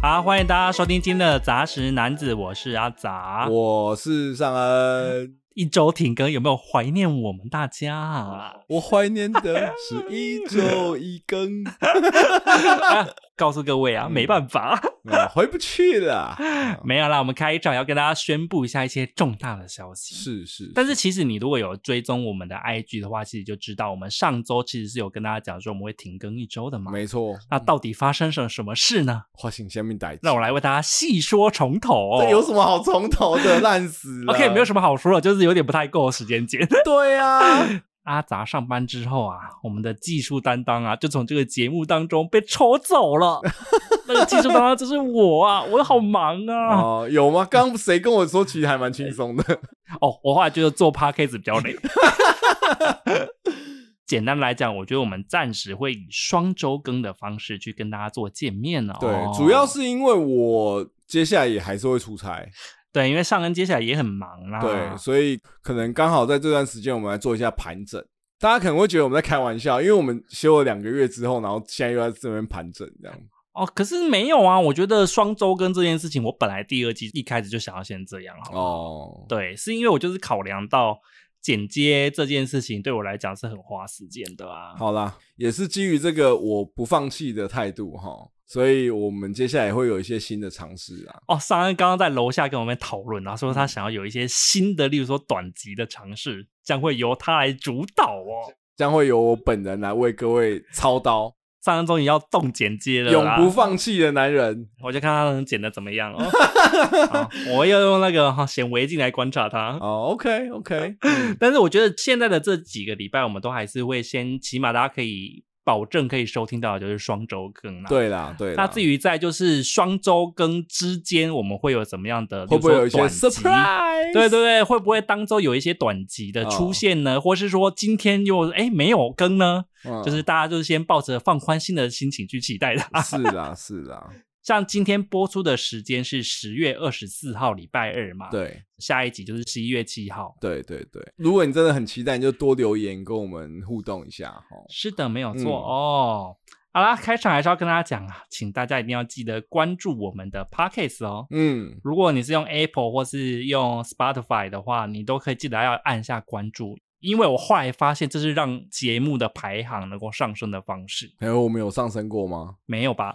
好，欢迎大家收听今天的杂食男子，我是阿杂，我是尚恩。一周停更，有没有怀念我们大家啊？我怀念的是一周一更。啊告诉各位啊，没办法，回不去了。没有啦，我们开场要跟大家宣布一下一些重大的消息。是是，是，但是其实你如果有追踪我们的 IG 的话，其实就知道我们上周其实是有跟大家讲说我们会停更一周的嘛。没错。那到底发生了什么事呢？花心下面带，让我来为大家细说从头。这有什么好从头的？烂死了。OK，没有什么好说的，就是有点不太够时间剪。对、啊。阿杂上班之后啊，我们的技术担当啊，就从这个节目当中被抽走了。那个技术担当就是我啊，我好忙啊。哦，有吗？刚刚谁跟我说，其实还蛮轻松的。哦，我后来觉得做 Podcast 比较累。简单来讲，我觉得我们暂时会以双周更的方式去跟大家做见面哦。对，主要是因为我接下来也还是会出差。对，因为上恩接下来也很忙啦，对，所以可能刚好在这段时间，我们来做一下盘整。大家可能会觉得我们在开玩笑，因为我们休了两个月之后，然后现在又在这边盘整这样。哦，可是没有啊，我觉得双周更这件事情，我本来第二季一开始就想要先这样好好。哦，对，是因为我就是考量到剪接这件事情对我来讲是很花时间的啊。好啦，也是基于这个我不放弃的态度哈。所以我们接下来会有一些新的尝试啊！哦，尚恩刚刚在楼下跟我们讨论，然后说他想要有一些新的，例如说短集的尝试，将会由他来主导哦，将会由我本人来为各位操刀。尚恩终于要动剪接了，永不放弃的男人，我就看他能剪的怎么样哦。好，我要用那个哈显微镜来观察他。哦，OK OK，但是我觉得现在的这几个礼拜，我们都还是会先，起码大家可以。保证可以收听到的就是双周更啦。对啦，对啦。那至于在就是双周更之间，我们会有怎么样的？会不会有一些 surprise？对对对，会不会当周有一些短集的出现呢？哦、或是说今天又哎没有更呢？嗯、就是大家就是先抱着放宽心的心情去期待的。是啦，是啦。像今天播出的时间是十月二十四号，礼拜二嘛。对，下一集就是十一月七号。对对对，如果你真的很期待，你就多留言跟我们互动一下哈。是的，没有错、嗯、哦。好啦，开场还是要跟大家讲啊，请大家一定要记得关注我们的 Podcast 哦。嗯，如果你是用 Apple 或是用 Spotify 的话，你都可以记得要按下关注。因为我后来发现，这是让节目的排行能够上升的方式。哎，我们有上升过吗？没有吧，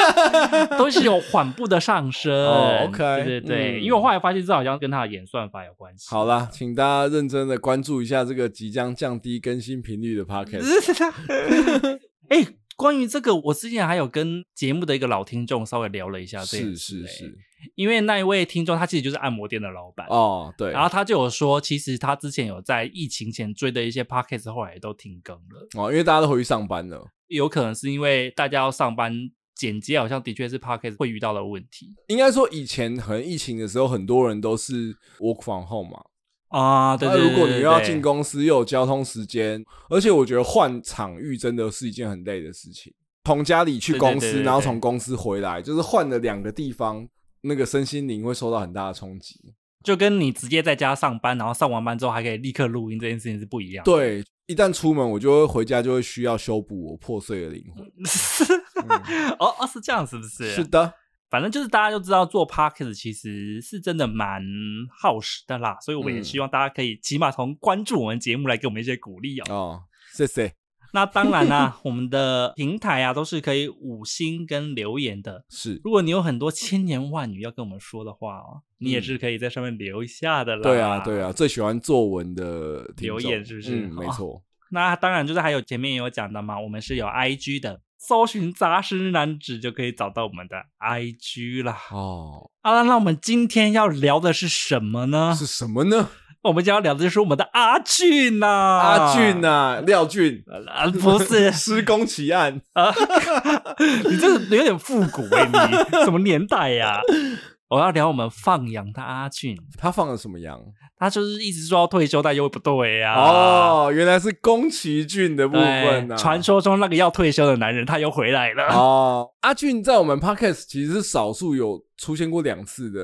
都是有缓步的上升。哦，OK，对对对，嗯、因为我后来发现，这好像跟它的演算法有关系。好啦，请大家认真的关注一下这个即将降低更新频率的 Podcast。哎。关于这个，我之前还有跟节目的一个老听众稍微聊了一下这。是是是，因为那一位听众他其实就是按摩店的老板哦，对。然后他就有说，其实他之前有在疫情前追的一些 podcast，后来也都停更了哦，因为大家都回去上班了。有可能是因为大家要上班，剪接好像的确是 podcast 会遇到的问题。应该说以前可能疫情的时候，很多人都是 work from home 嘛。啊，对，对，对，对，对，如果你又要进公司，又有交通时间，而且我觉得换场域真的是一件很累的事情。从家里去公司，然后从公司回来，就是换了两个地方，那个身心灵会受到很大的冲击。就跟你直接在家上班，然后上完班之后还可以立刻录音这件事情是不一样的。对，一旦出门，我就会回家，就会需要修补我破碎的灵魂。嗯、哦哦，是这样，是不是？是的。反正就是大家就知道做 podcast 其实是真的蛮耗时的啦，所以我们也希望大家可以起码从关注我们节目来给我们一些鼓励哦。哦，谢谢。那当然啦、啊，我们的平台啊都是可以五星跟留言的。是，如果你有很多千言万语要跟我们说的话哦，你也是可以在上面留一下的啦。对啊，对啊，最喜欢作文的留言是不是？嗯，没错。那当然就是还有前面也有讲的嘛，我们是有 IG 的。搜寻杂食男子就可以找到我们的 IG 了哦。好了，那我们今天要聊的是什么呢？是什么呢？我们将要聊的就是我们的阿俊呐、啊，阿俊呐、啊，廖俊，啊、不是 施工奇案啊？你这个有点复古哎、欸，你 什么年代呀、啊？我要聊我们放羊的阿俊，他放了什么羊？他就是一直说要退休，但又不对呀、啊。哦，原来是宫崎骏的部分啊！传说中那个要退休的男人，他又回来了。哦，阿俊在我们 Podcast 其实是少数有出现过两次的。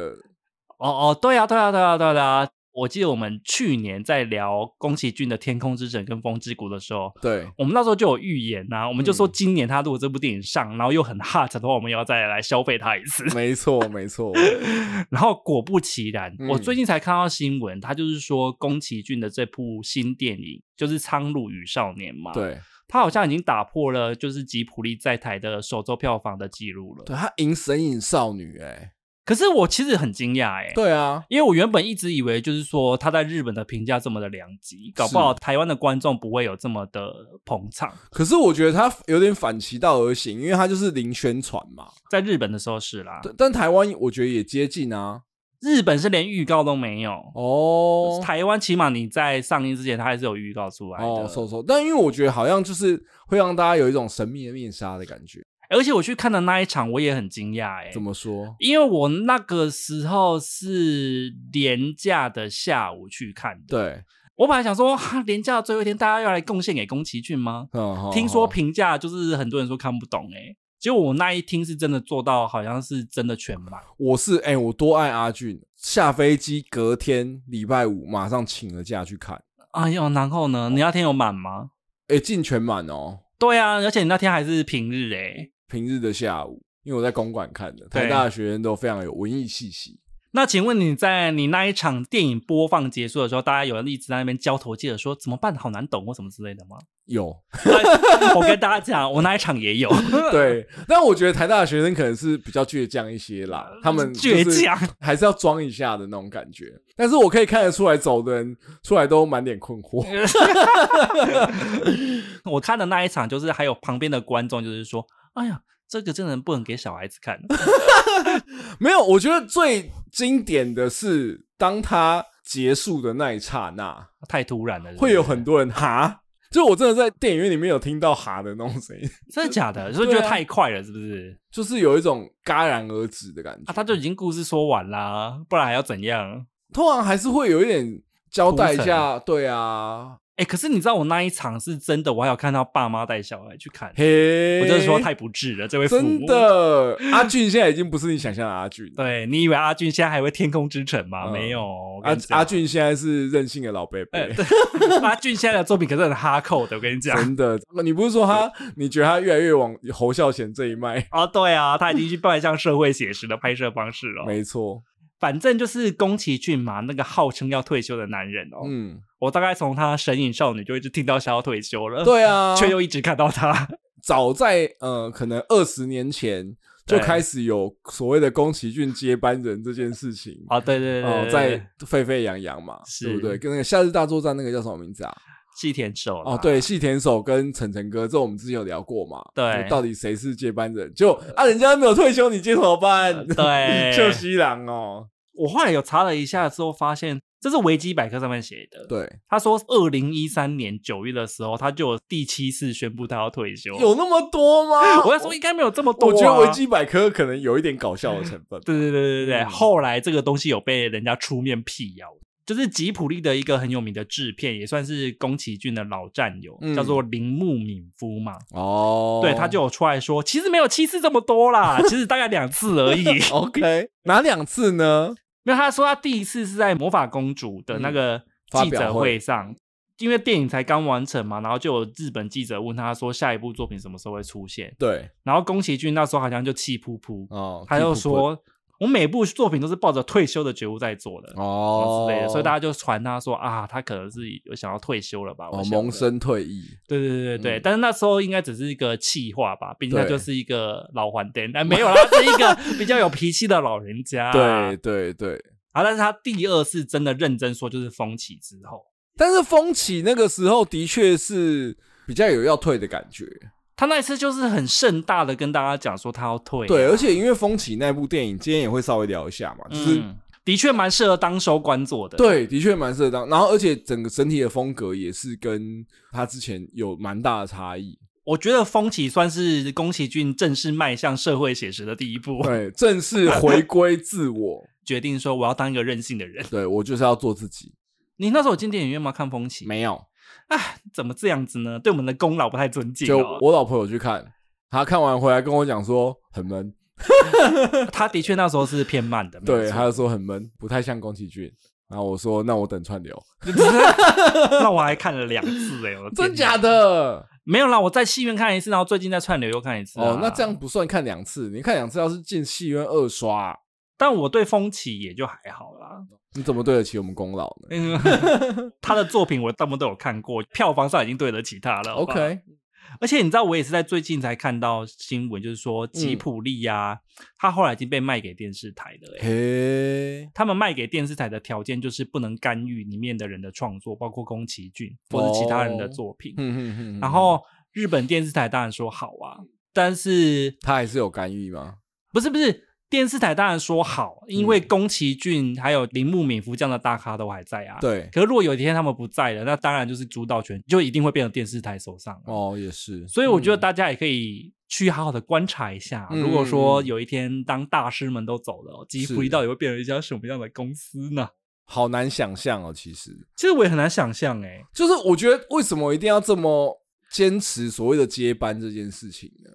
哦哦，对啊，对啊，对啊，对啊。我记得我们去年在聊宫崎骏的《天空之城》跟《风之谷》的时候，对，我们那时候就有预言呐、啊，我们就说今年他如果这部电影上，嗯、然后又很 hot 的话，我们要再来消费他一次。没错，没错。然后果不其然，嗯、我最近才看到新闻，他就是说宫崎骏的这部新电影就是《苍鹭与少年》嘛，对，他好像已经打破了就是吉普力在台的首周票房的记录了。对，他赢《神隐少女》哎。可是我其实很惊讶哎，对啊，因为我原本一直以为就是说他在日本的评价这么的良极，搞不好台湾的观众不会有这么的捧场。可是我觉得他有点反其道而行，因为他就是零宣传嘛，在日本的时候是啦，但台湾我觉得也接近啊。日本是连预告都没有哦，台湾起码你在上映之前，它还是有预告出来的。但因为我觉得好像就是会让大家有一种神秘的面纱的感觉。而且我去看的那一场，我也很惊讶哎。怎么说？因为我那个时候是连假的下午去看的。对，我本来想说，哈，连假的最后一天，大家要来贡献给宫崎骏吗？嗯、听说评价就是很多人说看不懂哎。结果我那一听是真的做到，好像是真的全满。我是哎、欸，我多爱阿俊，下飞机隔天礼拜五马上请了假去看。哎呦，然后呢？你那天有满吗？哎、欸，进全满哦。对啊，而且你那天还是平日哎。平日的下午，因为我在公馆看的，台大的学生都非常有文艺气息。那请问你在你那一场电影播放结束的时候，大家有人一直在那边交头接耳说怎么办？好难懂或什么之类的吗？有，我跟大家讲，我那一场也有。对，但我觉得台大的学生可能是比较倔强一些啦，他们倔强还是要装一下的那种感觉。但是我可以看得出来，走的人出来都满脸困惑。我看的那一场，就是还有旁边的观众，就是说，哎呀。这个真的不能给小孩子看。没有，我觉得最经典的是当他结束的那一刹那，太突然了是是，会有很多人哈，就我真的在电影院里面有听到哈的那种声音，真的假的？就是觉得太快了，是不是？就是有一种戛然而止的感觉。啊，他就已经故事说完啦，不然还要怎样？通常还是会有一点交代一下，对啊。哎、欸，可是你知道我那一场是真的，我还有看到爸妈带小孩去看，嘿，我就是说太不智了，这位。真的，阿俊现在已经不是你想象的阿俊。对，你以为阿俊现在还会天空之城吗？嗯、没有，阿阿俊现在是任性的老伯伯。欸、阿俊现在的作品可是很哈扣的，我跟你讲。真的，你不是说他？你觉得他越来越往侯孝贤这一脉？哦，对啊，他已经去迈向社会写实的拍摄方式了。没错。反正就是宫崎骏嘛，那个号称要退休的男人哦。嗯，我大概从他《神隐少女》就一直听到想要退休了。对啊，却又一直看到他。早在呃，可能二十年前就开始有所谓的宫崎骏接班人这件事情。啊，对对对，对，哦，在沸沸扬扬嘛，是对不对？跟那个《夏日大作战》那个叫什么名字啊？细田守。哦，对，细田守跟晨晨哥，这我们之前有聊过嘛？对，到底谁是接班人？就啊，人家没有退休，你接什么班？呃、对，就西郎哦。我后来有查了一下之后，发现这是维基百科上面写的。对，他说二零一三年九月的时候，他就有第七次宣布他要退休。有那么多吗？我在说应该没有这么多、啊。我觉得维基百科可能有一点搞笑的成分。对对对对对，嗯、后来这个东西有被人家出面辟谣，就是吉卜力的一个很有名的制片，也算是宫崎骏的老战友，嗯、叫做铃木敏夫嘛。哦，对，他就有出来说，其实没有七次这么多啦，其实大概两次而已。OK，哪两次呢？没有他说他第一次是在魔法公主的那个记者会上，嗯、因为电影才刚完成嘛，然后就有日本记者问他说下一部作品什么时候会出现？对，然后宫崎骏那时候好像就气噗噗哦，他就说。我每部作品都是抱着退休的觉悟在做的哦之类的，所以大家就传他说啊，他可能是有想要退休了吧？哦，萌生退役。对对对对对，嗯、但是那时候应该只是一个气话吧，毕竟他就是一个老还灯，但没有啦，是一个比较有脾气的老人家。对对对，啊，但是他第二次真的认真说，就是风起之后，但是风起那个时候的确是比较有要退的感觉。他那一次就是很盛大的跟大家讲说他要退，对，而且因为风起那部电影，今天也会稍微聊一下嘛，就是、嗯、的确蛮适合当收官做的，对，的确蛮适合当，然后而且整个整体的风格也是跟他之前有蛮大的差异。我觉得风起算是宫崎骏正式迈向社会写实的第一步，对，正式回归自我，决定说我要当一个任性的人，对，我就是要做自己。你那时候有进电影院吗？看风起？没有。哎，怎么这样子呢？对我们的功劳不太尊敬。就我老婆有去看，她看完回来跟我讲说很闷。他的确那时候是偏慢的，对，她就说很闷，不太像宫崎骏。然后我说：“那我等串流。”那我还看了两次哎、欸，真假的？没有啦，我在戏院看一次，然后最近在串流又看一次。哦，那这样不算看两次，你看两次要是进戏院二刷。但我对风起也就还好啦。你怎么对得起我们功劳呢？他的作品我大部分都有看过，票房上已经对得起他了。OK。而且你知道，我也是在最近才看到新闻，就是说吉普力呀、啊，他、嗯、后来已经被卖给电视台了、欸。嘿，他们卖给电视台的条件就是不能干预里面的人的创作，包括宫崎骏或者其他人的作品。哦、然后日本电视台当然说好啊，但是他还是有干预吗？不是，不是。电视台当然说好，因为宫崎骏还有铃木敏夫这样的大咖都还在啊。对。可是如果有一天他们不在了，那当然就是主导权就一定会变成电视台手上。哦，也是。所以我觉得大家也可以去好好的观察一下，嗯、如果说有一天当大师们都走了，吉卜力到底会变成一家什么样的公司呢？好难想象哦，其实。其实我也很难想象哎、欸，就是我觉得为什么一定要这么坚持所谓的接班这件事情呢？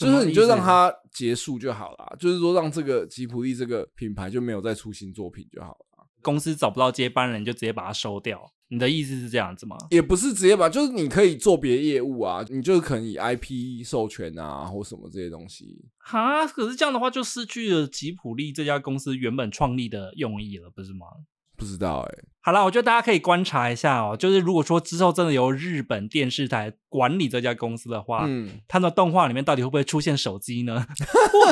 就是你就让它结束就好了，就是说让这个吉普力这个品牌就没有再出新作品就好了。公司找不到接班人，就直接把它收掉。你的意思是这样子吗？也不是直接把，就是你可以做别业务啊，你就可能以 IP 授权啊或什么这些东西。哈，可是这样的话就失去了吉普力这家公司原本创立的用意了，不是吗？不知道哎、欸，好啦，我觉得大家可以观察一下哦、喔。就是如果说之后真的由日本电视台管理这家公司的话，嗯，他的动画里面到底会不会出现手机呢？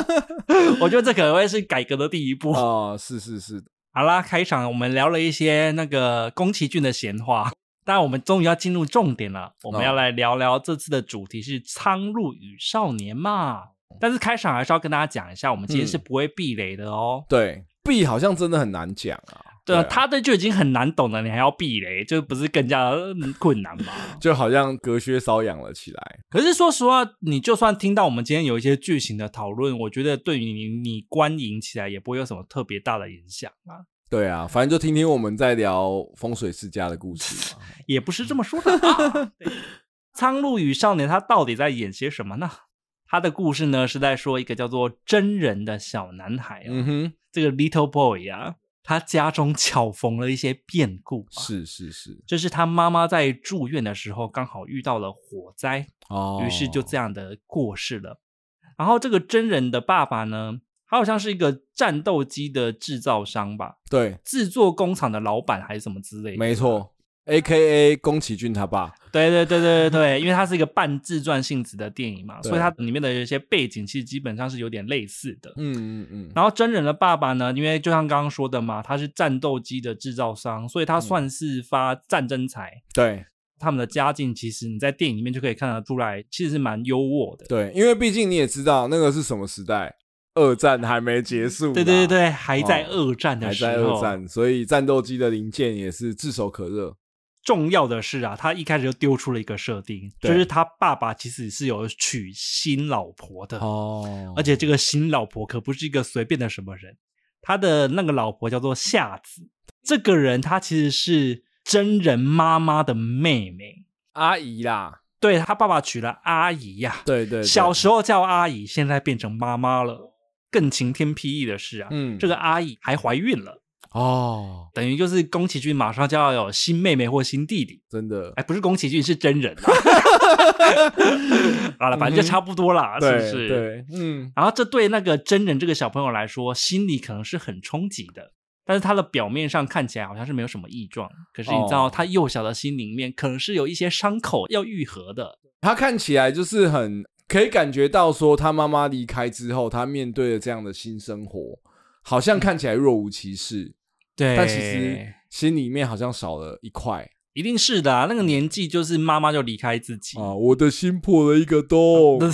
我觉得这可能会是改革的第一步哦。是是是，好啦，开场我们聊了一些那个宫崎骏的闲话，当然我们终于要进入重点了，我们要来聊聊这次的主题是《苍鹭与少年》嘛。但是开场还是要跟大家讲一下，我们今天是不会避雷的哦。对，避好像真的很难讲啊。对啊，他的就已经很难懂了，你还要避雷，就不是更加困难吗？就好像隔靴搔痒了起来。可是说实话，你就算听到我们今天有一些剧情的讨论，我觉得对于你你观影起来也不会有什么特别大的影响啊。对啊，反正就听听我们在聊风水世家的故事嘛。也不是这么说的。啊。苍鹭与少年他到底在演些什么呢？他的故事呢是在说一个叫做真人的小男孩啊，嗯哼，这个 little boy 啊。他家中巧逢了一些变故，是是是，就是他妈妈在住院的时候刚好遇到了火灾，哦，于是就这样的过世了。然后这个真人的爸爸呢，他好像是一个战斗机的制造商吧？对，制作工厂的老板还是什么之类的，没错。A K A 宫崎骏他爸，对对对对对对，因为它是一个半自传性质的电影嘛，所以它里面的一些背景其实基本上是有点类似的。嗯嗯嗯。然后真人的爸爸呢，因为就像刚刚说的嘛，他是战斗机的制造商，所以他算是发战争财。对，他们的家境其实你在电影里面就可以看得出来，其实是蛮优渥的。对，因为毕竟你也知道那个是什么时代，二战还没结束。对对对对，还在二战的时候，哦，还在二战，所以战斗机的零件也是炙手可热。重要的是啊，他一开始就丢出了一个设定，就是他爸爸其实是有娶新老婆的。哦，而且这个新老婆可不是一个随便的什么人，他的那个老婆叫做夏子，这个人她其实是真人妈妈的妹妹。阿姨啦，对，他爸爸娶了阿姨呀、啊，对，对对，小时候叫阿姨，现在变成妈妈了。更晴天霹雳的是啊，嗯，这个阿姨还怀孕了。哦，等于就是宫崎骏马上就要有新妹妹或新弟弟，真的，哎，不是宫崎骏是真人啊。好了，反正就差不多啦，是不是？对，嗯。然后这对那个真人这个小朋友来说，心里可能是很冲击的，但是他的表面上看起来好像是没有什么异状，可是你知道，他幼小的心里面可能是有一些伤口要愈合的。他看起来就是很可以感觉到，说他妈妈离开之后，他面对了这样的新生活，好像看起来若无其事。对，但其实心里面好像少了一块，一定是的啊。那个年纪就是妈妈就离开自己啊，我的心破了一个洞。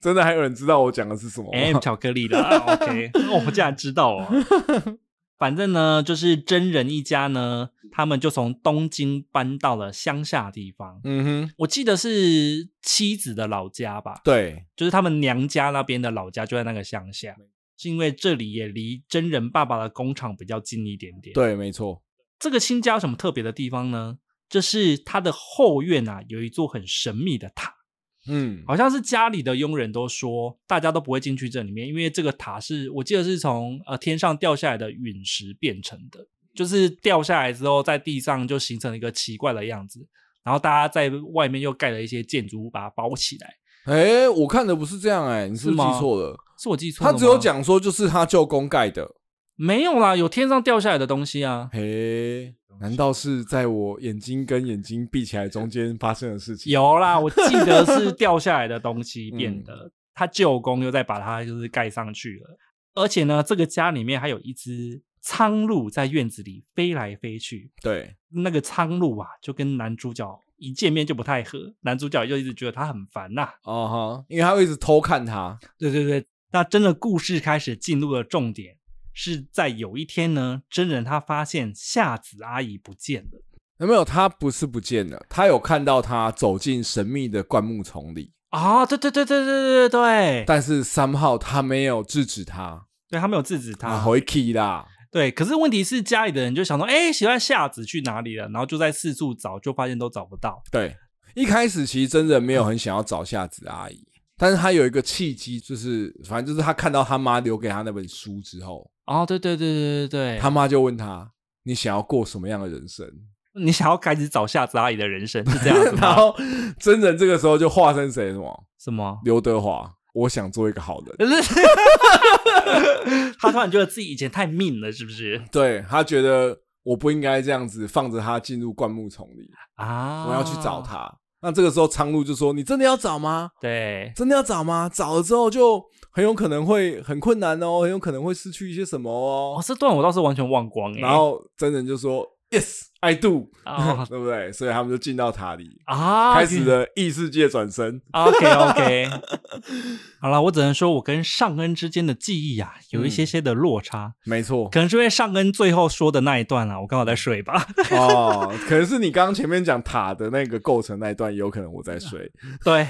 真的还有人知道我讲的是什么？M 巧克力啦。OK，我们竟然知道哦。反正呢，就是真人一家呢，他们就从东京搬到了乡下地方。嗯哼，我记得是妻子的老家吧？对，就是他们娘家那边的老家就在那个乡下。是因为这里也离真人爸爸的工厂比较近一点点。对，没错。这个新家有什么特别的地方呢？就是它的后院啊，有一座很神秘的塔。嗯，好像是家里的佣人都说，大家都不会进去这里面，因为这个塔是我记得是从呃天上掉下来的陨石变成的。就是掉下来之后，在地上就形成了一个奇怪的样子，然后大家在外面又盖了一些建筑物把它包起来。哎、欸，我看的不是这样、欸，哎，你是不是记错了？是我记错了。他只有讲说，就是他舅公盖的，没有啦，有天上掉下来的东西啊。嘿、欸，难道是在我眼睛跟眼睛闭起来中间发生的事情？有啦，我记得是掉下来的东西 变的，嗯、他舅公又再把它就是盖上去了。而且呢，这个家里面还有一只苍鹭在院子里飞来飞去。对，那个苍鹭啊，就跟男主角。一见面就不太合，男主角就一直觉得他很烦呐、啊。哦哈，因为他会一直偷看他。对对对，那真的故事开始进入了重点，是在有一天呢，真人他发现夏子阿姨不见了。有没有？他不是不见了，他有看到他走进神秘的灌木丛里。啊、哦，对对对对对对对。但是三号他没有制止他，对他没有制止他，回去啦。对，可是问题是家里的人就想说，哎，喜欢夏子去哪里了？然后就在四处找，就发现都找不到。对，一开始其实真人没有很想要找夏子阿姨，嗯、但是他有一个契机，就是反正就是他看到他妈留给他那本书之后，哦，对对对对对对，他妈就问他，你想要过什么样的人生？你想要开始找夏子阿姨的人生是这样子？然后真人这个时候就化身谁什么？什么？刘德华。我想做一个好人，他突然觉得自己以前太命了，是不是？对，他觉得我不应该这样子放着他进入灌木丛里啊！我要去找他。那这个时候，苍鹭就说：“你真的要找吗？对，真的要找吗？找了之后就很有可能会很困难哦，很有可能会失去一些什么哦。”哦，这段我倒是完全忘光。然后真人就说。Yes, I do，、oh. 对不对？所以他们就进到塔里啊，开始了异世界转身。OK OK，好了，我只能说，我跟尚恩之间的记忆啊，有一些些的落差。嗯、没错，可能是因为尚恩最后说的那一段啊，我刚好在睡吧。哦，可能是你刚刚前面讲塔的那个构成那一段，有可能我在睡。对，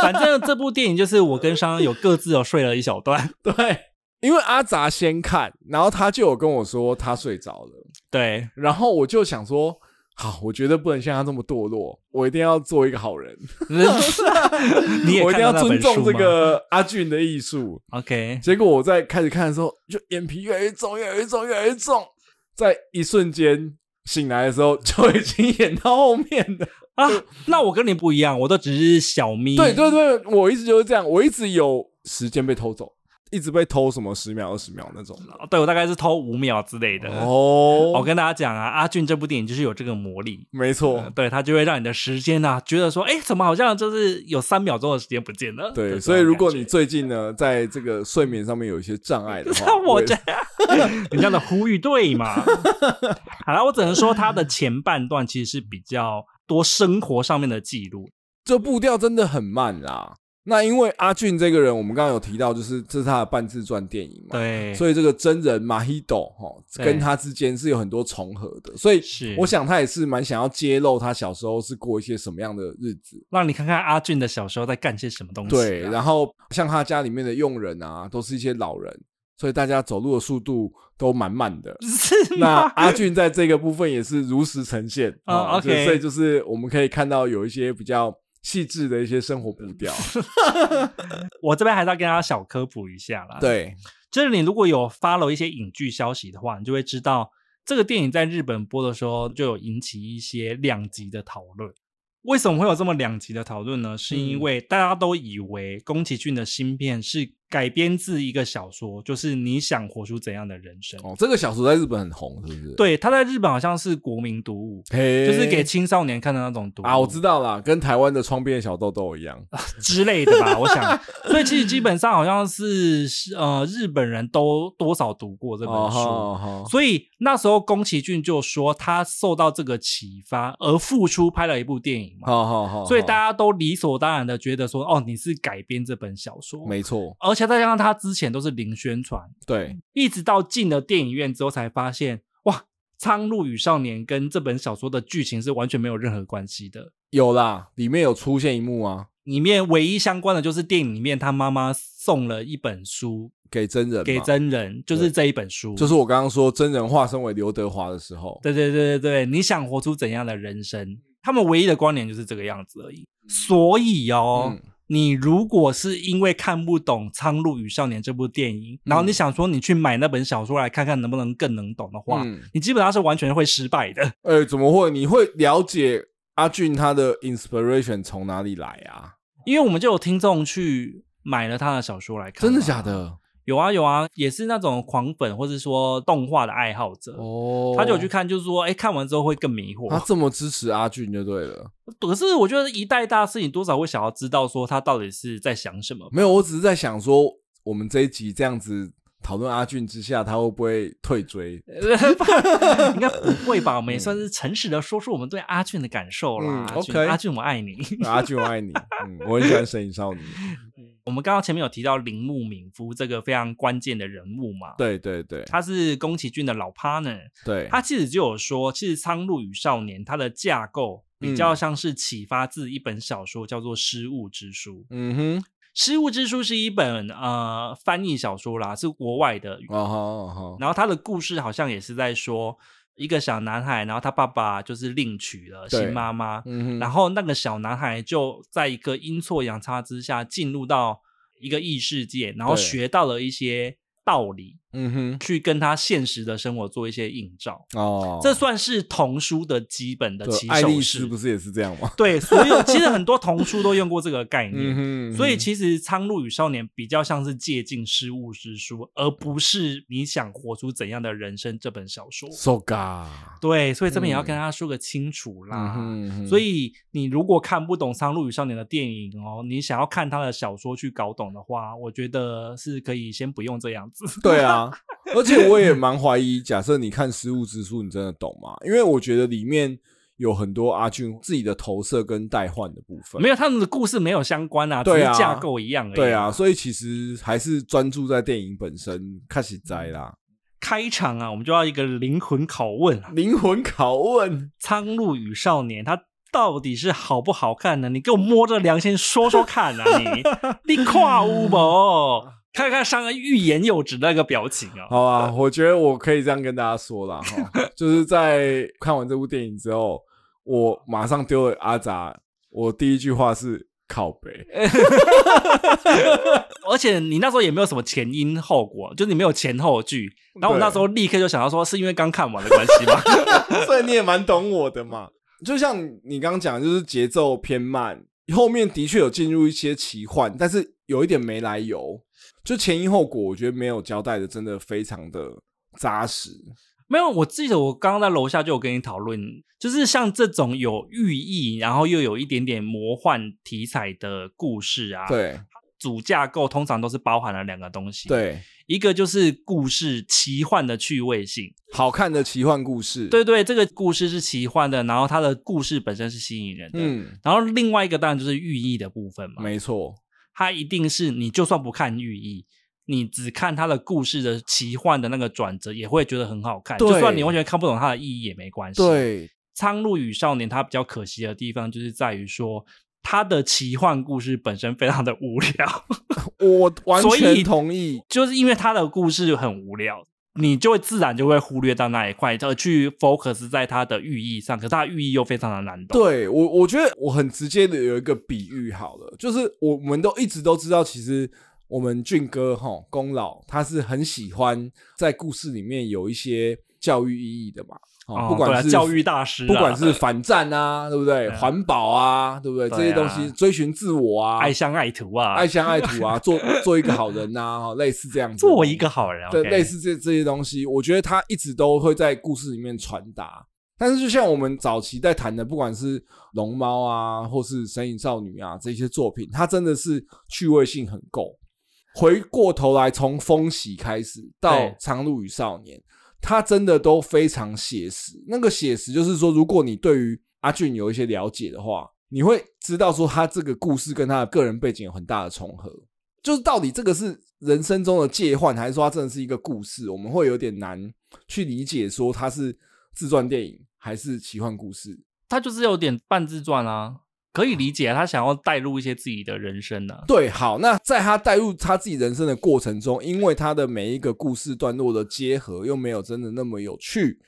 反正这部电影就是我跟尚恩有各自有睡了一小段。对。因为阿杂先看，然后他就有跟我说他睡着了。对，然后我就想说，好，我觉得不能像他这么堕落，我一定要做一个好人。你也我一定要尊重这个阿俊的艺术。OK，结果我在开始看的时候，就眼皮越来越重，越来越重，越来越重，在一瞬间醒来的时候，就已经演到后面了啊。那我跟你不一样，我都只是小咪。对对对，我一直就是这样，我一直有时间被偷走。一直被偷什么十秒二十秒那种的，对，我大概是偷五秒之类的哦。我跟大家讲啊，阿俊这部电影就是有这个魔力，没错，呃、对，他就会让你的时间啊，觉得说，哎，怎么好像就是有三秒钟的时间不见了？对，所以如果你最近呢，在这个睡眠上面有一些障碍的话，我这样，你这样的呼吁对嘛？好了，我只能说他的前半段其实是比较多生活上面的记录，这步调真的很慢啦。那因为阿俊这个人，我们刚刚有提到，就是这是他的半自传电影嘛，对，所以这个真人马希斗哈跟他之间是有很多重合的，所以我想他也是蛮想要揭露他小时候是过一些什么样的日子，让你看看阿俊的小时候在干些什么东西。对，然后像他家里面的佣人啊，都是一些老人，所以大家走路的速度都蛮慢的。是？那阿俊在这个部分也是如实呈现啊，OK，所以就是我们可以看到有一些比较。细致的一些生活步调，我这边还是要跟大家小科普一下啦。对，就是你如果有 follow 一些影剧消息的话，你就会知道这个电影在日本播的时候就有引起一些两极的讨论。为什么会有这么两极的讨论呢？是因为大家都以为宫崎骏的新片是。改编自一个小说，就是你想活出怎样的人生？哦，这个小说在日本很红，是不是？对，他在日本好像是国民读物，就是给青少年看的那种读物啊。我知道啦，跟台湾的窗边小豆豆一样 之类的吧。我想，所以其实基本上好像是呃，日本人都多少读过这本书，哦哦哦、所以那时候宫崎骏就说他受到这个启发而复出拍了一部电影嘛。哦哦哦、所以大家都理所当然的觉得说，哦，你是改编这本小说，没错，而。再加上他之前都是零宣传，对，一直到进了电影院之后才发现，哇，《苍鹭与少年》跟这本小说的剧情是完全没有任何关系的。有啦，里面有出现一幕啊，里面唯一相关的就是电影里面他妈妈送了一本书给真人，给真人，就是这一本书，就是我刚刚说真人化身为刘德华的时候，对对对对对，你想活出怎样的人生？他们唯一的关联就是这个样子而已。所以哦。嗯你如果是因为看不懂《苍鹭与少年》这部电影，嗯、然后你想说你去买那本小说来看看能不能更能懂的话，嗯、你基本上是完全会失败的。哎、欸，怎么会？你会了解阿俊他的 inspiration 从哪里来啊？因为我们就有听众去买了他的小说来看，真的假的？有啊有啊，也是那种狂粉或者说动画的爱好者哦，他就有去看，就是说，哎，看完之后会更迷惑。他这么支持阿俊就对了。可是我觉得一代大师，你多少会想要知道说他到底是在想什么。没有，我只是在想说，我们这一集这样子讨论阿俊之下，他会不会退追？应该不会吧？我们也算是诚实的说出我们对阿俊的感受啦。嗯、OK，阿俊我爱你，阿俊我爱你。嗯，我很喜欢《神隐少女》。我们刚刚前面有提到铃木敏夫这个非常关键的人物嘛？对对对，他是宫崎骏的老 partner。对，他其实就有说，其实《苍鹭与少年》它的架构比较像是启发自一本小说，叫做《失物之书》。嗯哼，《失物之书》是一本呃翻译小说啦，是国外的。哦吼哦吼。然后他的故事好像也是在说。一个小男孩，然后他爸爸就是另娶了新妈妈，嗯、然后那个小男孩就在一个阴错阳差之下进入到一个异世界，然后学到了一些道理。嗯哼，去跟他现实的生活做一些映照哦，这算是童书的基本的起手式。爱丽丝不是也是这样吗？对，所有其实很多童书都用过这个概念，所以其实《苍鹭与少年》比较像是借鉴《失物之书》，而不是你想活出怎样的人生这本小说。So ga，对，所以这边也要跟大家说个清楚啦。所以你如果看不懂《苍鹭与少年》的电影哦，你想要看他的小说去搞懂的话，我觉得是可以先不用这样子。对啊。而且我也蛮怀疑，假设你看《失物之书》，你真的懂吗？因为我觉得里面有很多阿俊自己的投射跟代换的部分。没有，他们的故事没有相关啊，对啊，架构一样而已。对啊，所以其实还是专注在电影本身。开始摘啦，开场啊，我们就要一个灵魂拷问。灵魂拷问，《苍鹭与少年》它到底是好不好看呢？你给我摸着良心说说看啊！你你跨屋不？看看上个欲言又止那个表情啊！好啊，我觉得我可以这样跟大家说了 哈，就是在看完这部电影之后，我马上丢了阿杂，我第一句话是靠北，而且你那时候也没有什么前因后果，就是你没有前后句，然后我那时候立刻就想到说，是因为刚看完的关系吗？所以你也蛮懂我的嘛，就像你刚刚讲，就是节奏偏慢，后面的确有进入一些奇幻，但是有一点没来由。就前因后果，我觉得没有交代的，真的非常的扎实。没有，我记得我刚刚在楼下就有跟你讨论，就是像这种有寓意，然后又有一点点魔幻题材的故事啊。对，主架构通常都是包含了两个东西。对，一个就是故事奇幻的趣味性，好看的奇幻故事。对对，这个故事是奇幻的，然后它的故事本身是吸引人的。嗯，然后另外一个当然就是寓意的部分嘛。没错。它一定是你就算不看寓意，你只看它的故事的奇幻的那个转折，也会觉得很好看。就算你完全看不懂它的意义也没关系。对，《苍鹭与少年》它比较可惜的地方，就是在于说它的奇幻故事本身非常的无聊。我完全同意，就是因为它的故事很无聊。你就会自然就会忽略到那一块，而去 focus 在它的寓意上。可是它寓意又非常的难懂。对，我，我觉得我很直接的有一个比喻好了，就是我们都一直都知道，其实我们俊哥哈功劳他是很喜欢在故事里面有一些教育意义的嘛。哦，不管是教育大师，不管是反战啊，对不对？环保啊，对不对？这些东西追寻自我啊，爱乡爱土啊，爱乡爱土啊，做 做一个好人呐，类似这样子，做一个好人，对，类似这这些东西，我觉得他一直都会在故事里面传达。但是，就像我们早期在谈的，不管是龙猫啊，或是神隐少女啊这些作品，它真的是趣味性很够。回过头来，从风喜开始到苍鹭与少年。他真的都非常写实，那个写实就是说，如果你对于阿俊有一些了解的话，你会知道说他这个故事跟他的个人背景有很大的重合。就是到底这个是人生中的借换，还是说他真的是一个故事？我们会有点难去理解，说他是自传电影还是奇幻故事？他就是有点半自传啊。可以理解，他想要带入一些自己的人生呢、啊。对，好，那在他带入他自己人生的过程中，因为他的每一个故事段落的结合又没有真的那么有趣，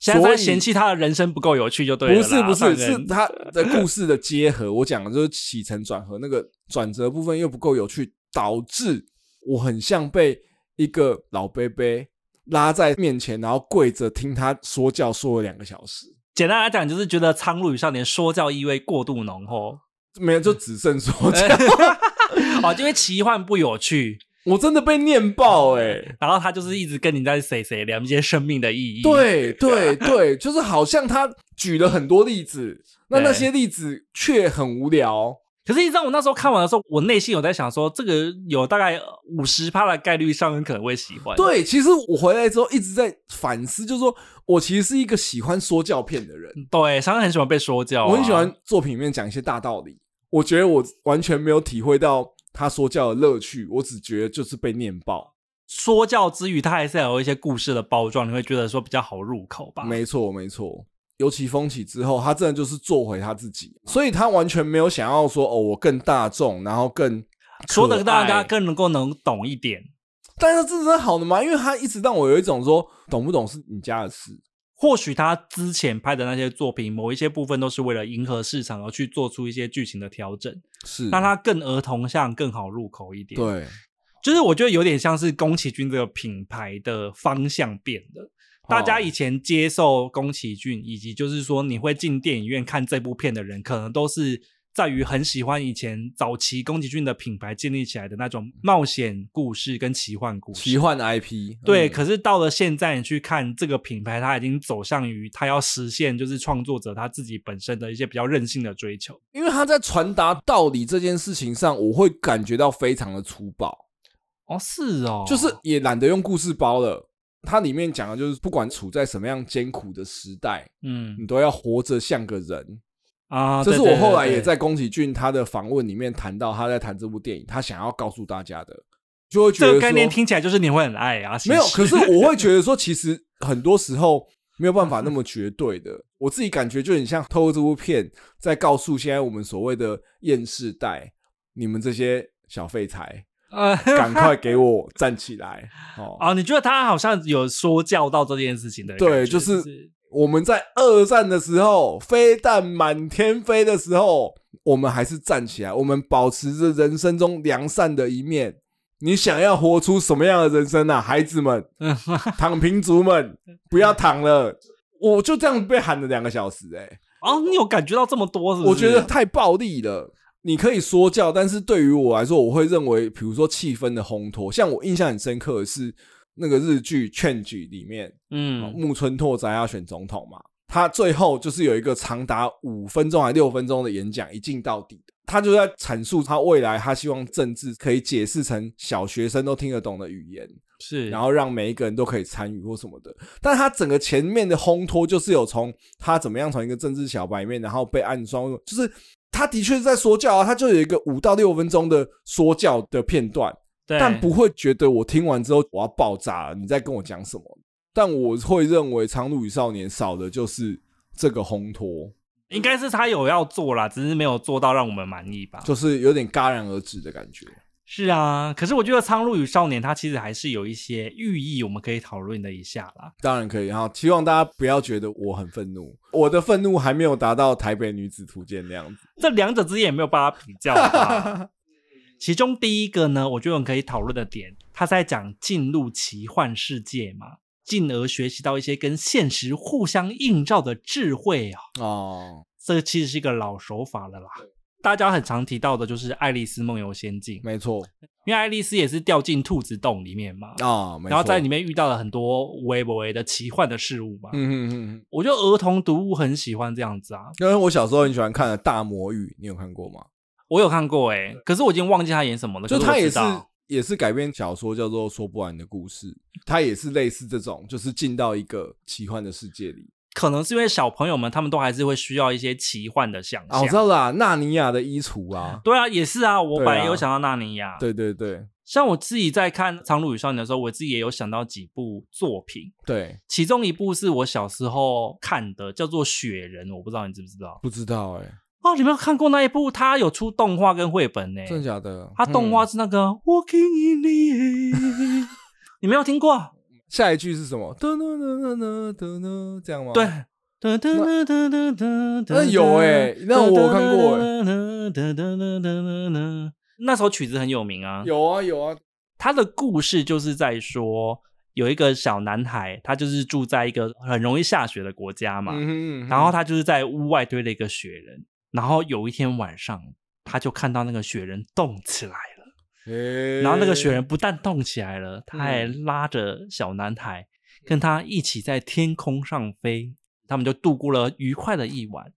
现在嫌弃他的人生不够有趣就对了。不是不是，是他的故事的结合，我讲的就是起承转合，那个转折部分又不够有趣，导致我很像被一个老伯伯拉在面前，然后跪着听他说教说了两个小时。简单来讲，就是觉得《苍鹭与少年》说教意味过度浓厚，没有就只剩说教，哦，因为奇幻不有趣。我真的被念爆哎、欸，然后他就是一直跟你在谁谁聊一些生命的意义。对对对，就是好像他举了很多例子，那那些例子却很无聊。可是，你知道我那时候看完的时候，我内心有在想说，这个有大概五十趴的概率上人可能会喜欢。对，其实我回来之后一直在反思，就是说我其实是一个喜欢说教片的人。对，常常很喜欢被说教、啊，我很喜欢作品里面讲一些大道理。我觉得我完全没有体会到。他说教的乐趣，我只觉得就是被念爆。说教之余，他还是有一些故事的包装，你会觉得说比较好入口吧？没错，没错。尤其风起之后，他真的就是做回他自己，所以他完全没有想要说哦，我更大众，然后更说的大家更能够能懂一点。但是这真的好的吗？因为他一直让我有一种说懂不懂是你家的事。或许他之前拍的那些作品，某一些部分都是为了迎合市场而去做出一些剧情的调整，是让他更儿童向、更好入口一点。对，就是我觉得有点像是宫崎骏这个品牌的方向变了。大家以前接受宫崎骏，以及就是说你会进电影院看这部片的人，可能都是。在于很喜欢以前早期宫崎骏的品牌建立起来的那种冒险故事跟奇幻故事，奇幻 IP。对，嗯、可是到了现在，你去看这个品牌，它已经走向于它要实现就是创作者他自己本身的一些比较任性的追求。因为他在传达道理这件事情上，我会感觉到非常的粗暴。哦，是哦，就是也懒得用故事包了。它里面讲的就是，不管处在什么样艰苦的时代，嗯，你都要活着像个人。啊，这是我后来也在宫崎骏他的访问里面谈到，他在谈这部电影，他想要告诉大家的，就会觉得这个概念听起来就是你会很爱啊。没有，可是我会觉得说，其实很多时候没有办法那么绝对的。我自己感觉就很像透过这部片，在告诉现在我们所谓的厌世代，你们这些小废材，呃，赶快给我站起来！哦，啊，你觉得他好像有说教到这件事情的？对，就是。我们在二战的时候，飞弹满天飞的时候，我们还是站起来，我们保持着人生中良善的一面。你想要活出什么样的人生啊，孩子们？躺平族们，不要躺了！我就这样被喊了两个小时，欸，哎，啊，你有感觉到这么多是不是？我觉得太暴力了。你可以说教，但是对于我来说，我会认为，比如说气氛的烘托，像我印象很深刻的是。那个日剧《劝举》里面，嗯，木村拓哉要选总统嘛，他最后就是有一个长达五分钟还六分钟的演讲，一镜到底，他就在阐述他未来他希望政治可以解释成小学生都听得懂的语言，是，然后让每一个人都可以参与或什么的。但他整个前面的烘托就是有从他怎么样从一个政治小白面，然后被暗双，就是他的确是在说教啊，他就有一个五到六分钟的说教的片段。但不会觉得我听完之后我要爆炸了，你在跟我讲什么？但我会认为《苍鹭与少年》少的就是这个烘托，应该是他有要做啦，只是没有做到让我们满意吧，就是有点戛然而止的感觉。是啊，可是我觉得《苍鹭与少年》它其实还是有一些寓意，我们可以讨论的一下啦。当然可以，然后希望大家不要觉得我很愤怒，我的愤怒还没有达到《台北女子图鉴》那样子，这两者之间也没有办法比较吧。其中第一个呢，我觉得我们可以讨论的点，他在讲进入奇幻世界嘛，进而学习到一些跟现实互相映照的智慧啊。哦，这个其实是一个老手法了啦。大家很常提到的就是《爱丽丝梦游仙境》，没错，因为爱丽丝也是掉进兔子洞里面嘛。啊，然后在里面遇到了很多微微的奇幻的事物嘛。嗯嗯嗯，我觉得儿童读物很喜欢这样子啊，因为我小时候很喜欢看的《大魔域》，你有看过吗？我有看过哎、欸，可是我已经忘记他演什么了。就他也是也是改编小说，叫做《说不完的故事》，他也是类似这种，就是进到一个奇幻的世界里。可能是因为小朋友们他们都还是会需要一些奇幻的想象。哦，我知道啦，纳尼亚的衣橱啊，对啊，也是啊，我本来也有想到纳尼亚。对对对，像我自己在看《苍鹭与少年》的时候，我自己也有想到几部作品。对，其中一部是我小时候看的，叫做《雪人》，我不知道你知不知道？不知道哎、欸。哦，你没有看过那一部？它有出动画跟绘本呢。真的假的？它动画是那个《Walking in the Air》，你没有听过？下一句是什么？哒哒哒哒哒哒哒，这样吗？对，噔噔噔噔噔噔。那有哎，那我看过哎。那首曲子很有名啊。有啊有啊，他的故事就是在说，有一个小男孩，他就是住在一个很容易下雪的国家嘛。嗯嗯然后他就是在屋外堆了一个雪人，然后有一天晚上，他就看到那个雪人动起来了。然后那个雪人不但动起来了，他还拉着小男孩跟他一起在天空上飞，他们就度过了愉快的一晚。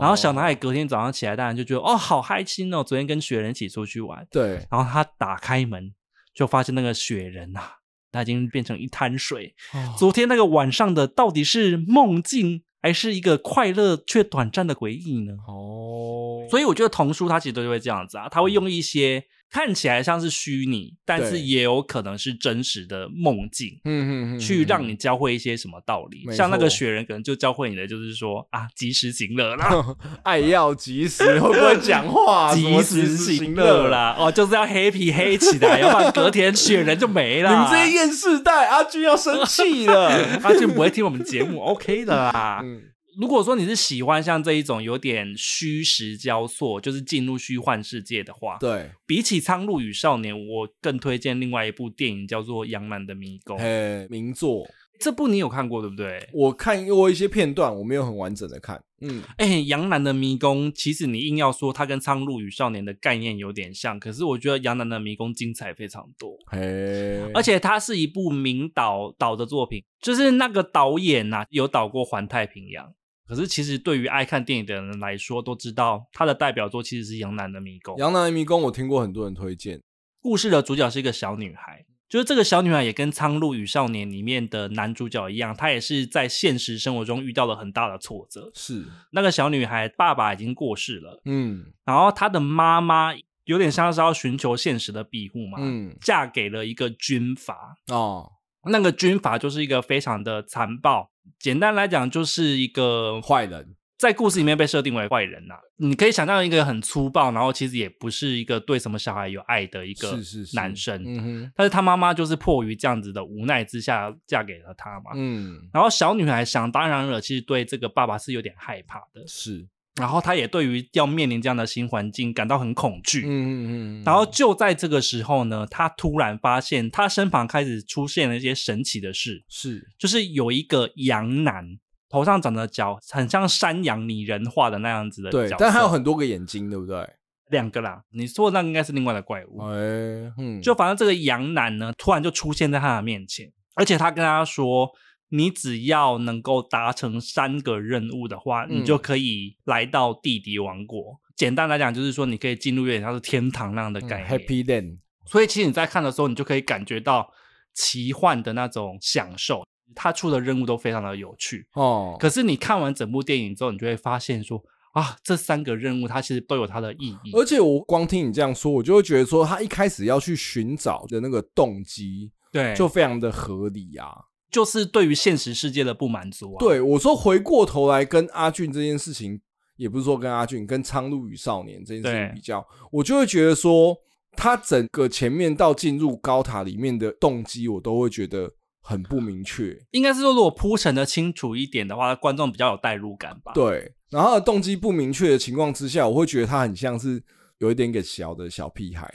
然后小男孩隔天早上起来，当然就觉得哦，好开心哦，昨天跟雪人一起出去玩。对。然后他打开门，就发现那个雪人啊，他已经变成一滩水。昨天那个晚上的到底是梦境，还是一个快乐却短暂的回忆呢？哦。所以我觉得童书它其实都会这样子啊，他会用一些。看起来像是虚拟，但是也有可能是真实的梦境。嗯嗯嗯，去让你教会一些什么道理？像那个雪人，可能就教会你的就是说啊，及时行乐啦，爱要及时，会不会讲话？及时行乐啦，哦，就是要 happy 黑起来，要不然隔天雪人就没了。你们这些厌世代，阿俊要生气了，阿俊不会听我们节目，OK 的啦。嗯如果说你是喜欢像这一种有点虚实交错，就是进入虚幻世界的话，对，比起《苍鹭与少年》，我更推荐另外一部电影，叫做《杨楠的迷宫》。嘿，名作。这部你有看过对不对？我看过一些片段，我没有很完整的看。嗯，哎，《杨楠的迷宫》其实你硬要说它跟《苍鹭与少年》的概念有点像，可是我觉得《杨楠的迷宫》精彩非常多。嘿，而且它是一部名导导的作品，就是那个导演呐、啊，有导过《环太平洋》。可是，其实对于爱看电影的人来说，都知道他的代表作其实是《杨楠的迷宫》。《杨楠的迷宫》我听过很多人推荐。故事的主角是一个小女孩，就是这个小女孩也跟《苍鹭与少年》里面的男主角一样，她也是在现实生活中遇到了很大的挫折。是那个小女孩爸爸已经过世了，嗯，然后她的妈妈有点像是要寻求现实的庇护嘛，嗯，嫁给了一个军阀哦，那个军阀就是一个非常的残暴。简单来讲，就是一个坏人，在故事里面被设定为坏人呐、啊。你可以想象一个很粗暴，然后其实也不是一个对什么小孩有爱的一个男生。是是是嗯哼，但是他妈妈就是迫于这样子的无奈之下，嫁给了他嘛。嗯，然后小女孩想当然了，其实对这个爸爸是有点害怕的。是。然后他也对于要面临这样的新环境感到很恐惧。嗯嗯嗯。然后就在这个时候呢，他突然发现他身旁开始出现了一些神奇的事。是，就是有一个羊男，头上长着角很像山羊拟人化的那样子的角色。对，但还有很多个眼睛，对不对？两个啦。你说的那个应该是另外的怪物。哎，嗯。就反正这个羊男呢，突然就出现在他的面前，而且他跟他说。你只要能够达成三个任务的话，嗯、你就可以来到地底王国。简单来讲，就是说你可以进入有点像是天堂那样的概念。嗯、Happy Land。所以其实你在看的时候，你就可以感觉到奇幻的那种享受。他出的任务都非常的有趣哦。可是你看完整部电影之后，你就会发现说啊，这三个任务它其实都有它的意义。而且我光听你这样说，我就会觉得说，他一开始要去寻找的那个动机，对，就非常的合理啊。就是对于现实世界的不满足啊！对，我说回过头来跟阿俊这件事情，也不是说跟阿俊跟《苍鹭与少年》这件事情比较，我就会觉得说，他整个前面到进入高塔里面的动机，我都会觉得很不明确。应该是说，如果铺陈的清楚一点的话，观众比较有代入感吧。对，然后动机不明确的情况之下，我会觉得他很像是有一点点小的小屁孩。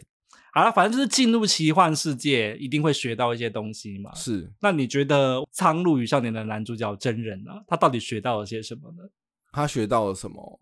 好了，反正就是进入奇幻世界，一定会学到一些东西嘛。是，那你觉得《苍鹭与少年》的男主角真人啊，他到底学到了些什么呢？他学到了什么？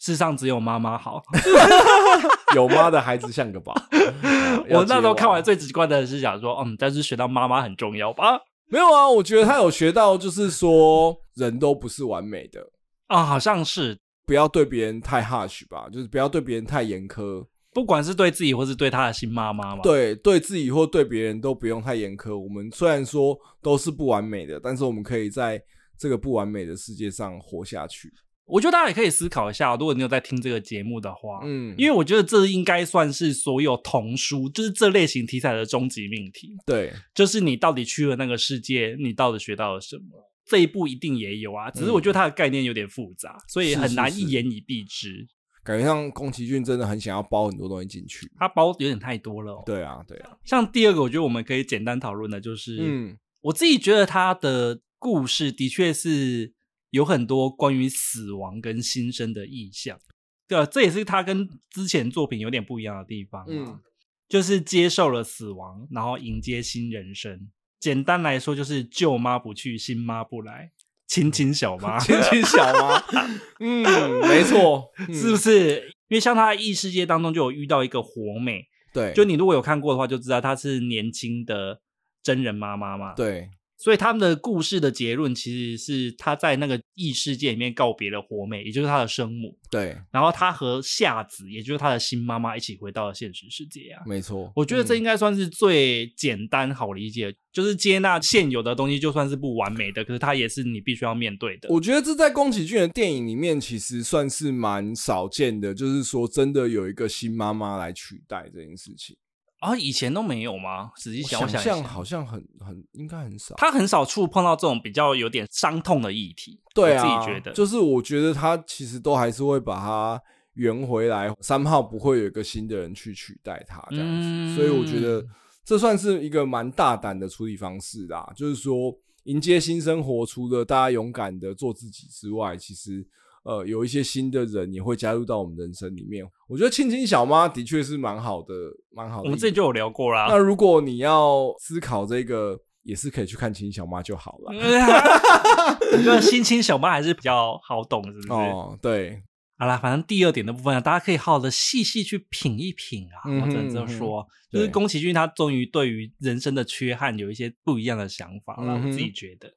世上只有妈妈好 有妈的孩子像个宝。我那时候看完最直观的是想说，嗯，但是学到妈妈很重要吧？没有啊，我觉得他有学到，就是说人都不是完美的啊，好像是不要对别人太 harsh 吧，就是不要对别人太严苛。不管是对自己或是对他的新妈妈嘛，对，对自己或对别人都不用太严苛。我们虽然说都是不完美的，但是我们可以在这个不完美的世界上活下去。我觉得大家也可以思考一下，如果你有在听这个节目的话，嗯，因为我觉得这应该算是所有童书，就是这类型题材的终极命题。对，就是你到底去了那个世界，你到底学到了什么？这一步一定也有啊，只是我觉得它的概念有点复杂，嗯，所以很难一言以蔽之。是是是感觉像宫崎骏真的很想要包很多东西进去，他包有点太多了哦。对啊，对啊。像第二个，我觉得我们可以简单讨论的就是，嗯，我自己觉得他的故事的确是有很多关于死亡跟新生的意象。对，这也是他跟之前作品有点不一样的地方。嗯，就是接受了死亡，然后迎接新人生。简单来说，就是旧妈不去，新妈不来，亲亲小妈，亲亲小妈。嗯，没错，是不是？嗯、因为像他异世界当中就有遇到一个活美，对，就你如果有看过的话，就知道她是年轻的真人妈妈嘛。对。所以他们的故事的结论其实是他在那个异世界里面告别了活美，也就是他的生母。对，然后他和夏子，也就是他的新妈妈一起回到了现实世界啊。没错，我觉得这应该算是最简单好理解，嗯、就是接纳现有的东西，就算是不完美的，可是它也是你必须要面对的。我觉得这在宫崎骏的电影里面其实算是蛮少见的，就是说真的有一个新妈妈来取代这件事情。啊，以前都没有吗？仔细想想，想好像很很应该很少。他很少触碰到这种比较有点伤痛的议题。对啊，我自己觉得，就是我觉得他其实都还是会把它圆回来。三号不会有一个新的人去取代他这样子，嗯、所以我觉得这算是一个蛮大胆的处理方式啦。就是说，迎接新生活，除了大家勇敢的做自己之外，其实。呃，有一些新的人也会加入到我们人生里面。我觉得亲亲小妈的确是蛮好的，蛮好的。我们之前就有聊过啦。那如果你要思考这个，也是可以去看亲亲小妈就好了。我觉得亲亲小妈还是比较好懂，是不是？哦，对。好啦，反正第二点的部分，啊大家可以好好的细细去品一品啊。嗯、我只能这么说，就是宫崎骏他终于对于人生的缺憾有一些不一样的想法了。嗯、我自己觉得。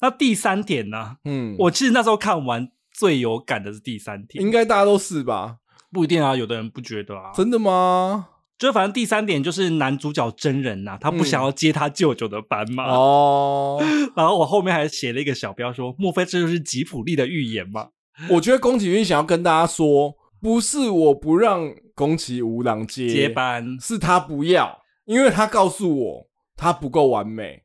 那第三点呢？嗯，我其实那时候看完。最有感的是第三点，应该大家都是吧？不一定啊，有的人不觉得啊。真的吗？就反正第三点就是男主角真人呐、啊，他不想要接他舅舅的班嘛。哦、嗯，然后我后面还写了一个小标说，莫非这就是吉普力的预言吗？我觉得宫崎骏想要跟大家说，不是我不让宫崎吾郎接接班，是他不要，因为他告诉我他不够完美。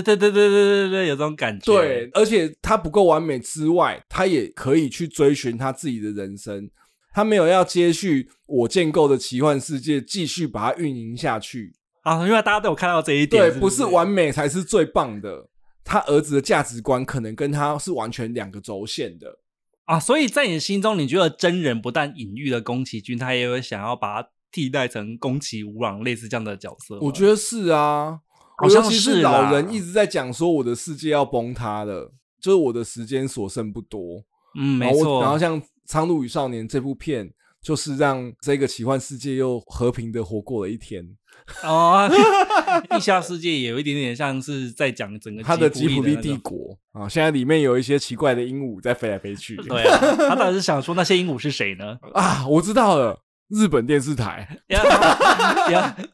对对对对对对对，有这种感觉。对，而且他不够完美之外，他也可以去追寻他自己的人生。他没有要接续我建构的奇幻世界，继续把它运营下去啊！因为大家都有看到这一点，对，不是完美才是最棒的。他儿子的价值观可能跟他是完全两个轴线的啊！所以在你心中，你觉得真人不但隐喻了宫崎骏，他也有想要把他替代成宫崎吾朗类似这样的角色？我觉得是啊。好像是老人一直在讲说我的世界要崩塌了，就是我的时间所剩不多。嗯，没错。然后像《苍鹭与少年》这部片，就是让这个奇幻世界又和平的活过了一天。哦，地下世界也有一点点像是在讲整个他的吉普力帝国啊。现在里面有一些奇怪的鹦鹉在飞来飞去。对啊，他到底是想说那些鹦鹉是谁呢？啊，我知道了。日本电视台，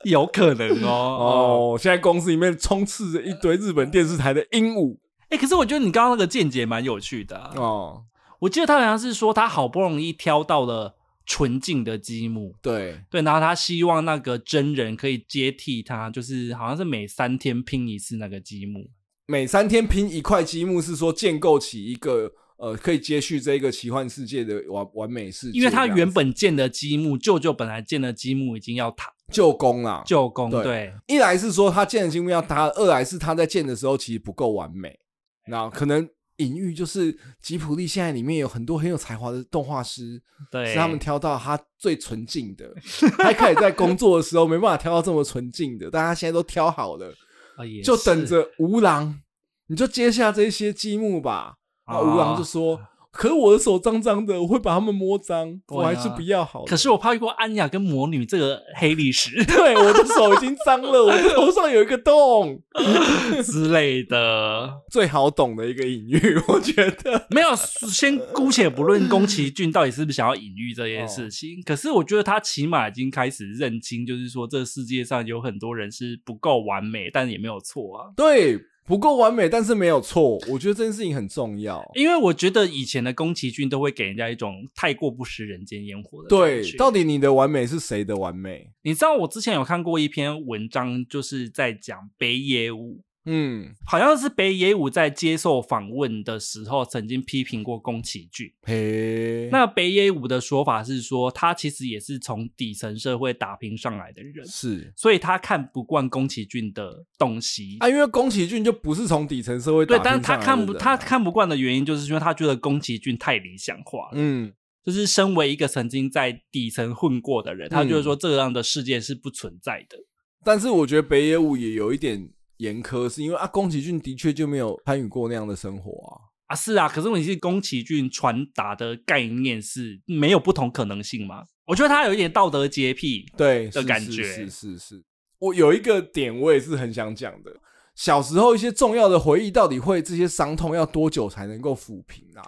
有可能哦。哦，现在公司里面充斥着一堆日本电视台的鹦鹉。哎、欸，可是我觉得你刚刚那个见解蛮有趣的、啊、哦。我记得他好像是说，他好不容易挑到了纯净的积木，对对，然后他希望那个真人可以接替他，就是好像是每三天拼一次那个积木，每三天拼一块积木，是说建构起一个。呃，可以接续这个奇幻世界的完完美世界，因为他原本建的积木，舅舅本来建的积木已经要塌，旧宫啦，旧宫对。对，一来是说他建的积木要塌，二来是他在建的时候其实不够完美。那可能隐喻就是吉普力现在里面有很多很有才华的动画师，对，是他们挑到他最纯净的，还可以在工作的时候没办法挑到这么纯净的，但他现在都挑好了，啊、就等着吴郎，你就接下这些积木吧。啊！吾朗就说：“哦、可是我的手脏脏的，我会把他们摸脏，啊、我还是不要好。”可是我怕遇过安雅跟魔女这个黑历史。对，我的手已经脏了，我的头上有一个洞 之类的，最好懂的一个隐喻，我觉得没有。先姑且不论宫崎骏到底是不是想要隐喻这件事情，哦、可是我觉得他起码已经开始认清，就是说这个世界上有很多人是不够完美，但也没有错啊。对。不够完美，但是没有错。我觉得这件事情很重要，因为我觉得以前的宫崎骏都会给人家一种太过不食人间烟火的感觉。对，到底你的完美是谁的完美？你知道我之前有看过一篇文章，就是在讲北野武，嗯，好像是北野武在接受访问的时候曾经批评过宫崎骏。嘿，那北野武的说法是说，他其实也是从底层社会打拼上来的人，是，所以他看不惯宫崎骏的东西。啊，因为宫崎骏就不是从底层社会打拼上来的人，对，但是他看不他看不惯的原因，就是因为他觉得宫崎骏太理想化了，嗯。就是身为一个曾经在底层混过的人，他就是说这样的世界是不存在的。但是我觉得北野武也有一点严苛，是因为啊，宫崎骏的确就没有参与过那样的生活啊。啊，是啊，可是问题是宫崎骏传达的概念是没有不同可能性吗？我觉得他有一点道德洁癖，对的感觉。是是是是，我有一个点我也是很想讲的，小时候一些重要的回忆，到底会这些伤痛要多久才能够抚平啊？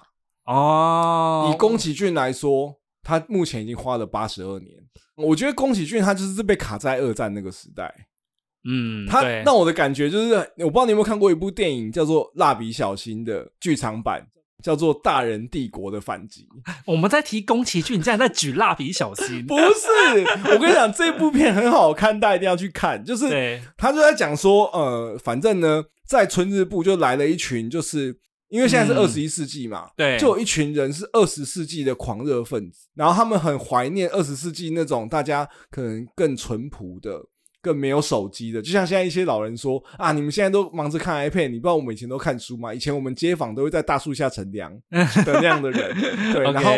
哦，以宫崎骏来说，他目前已经花了八十二年。我觉得宫崎骏他就是被卡在二战那个时代。嗯，他让我的感觉就是，我不知道你有没有看过一部电影叫做《蜡笔小新》的剧场版，叫做《大人帝国的反击》。我们在提宫崎骏，你竟然在举蜡笔小新？不是，我跟你讲，这部片很好看，大家一定要去看。就是他就在讲说，呃，反正呢，在春日部就来了一群，就是。因为现在是二十一世纪嘛，嗯，对，就有一群人是二十世纪的狂热分子，然后他们很怀念二十世纪那种大家可能更淳朴的、更没有手机的，就像现在一些老人说啊，你们现在都忙着看 iPad，你不知道我们以前都看书吗？以前我们街坊都会在大树下乘凉 的那样的人，对，然后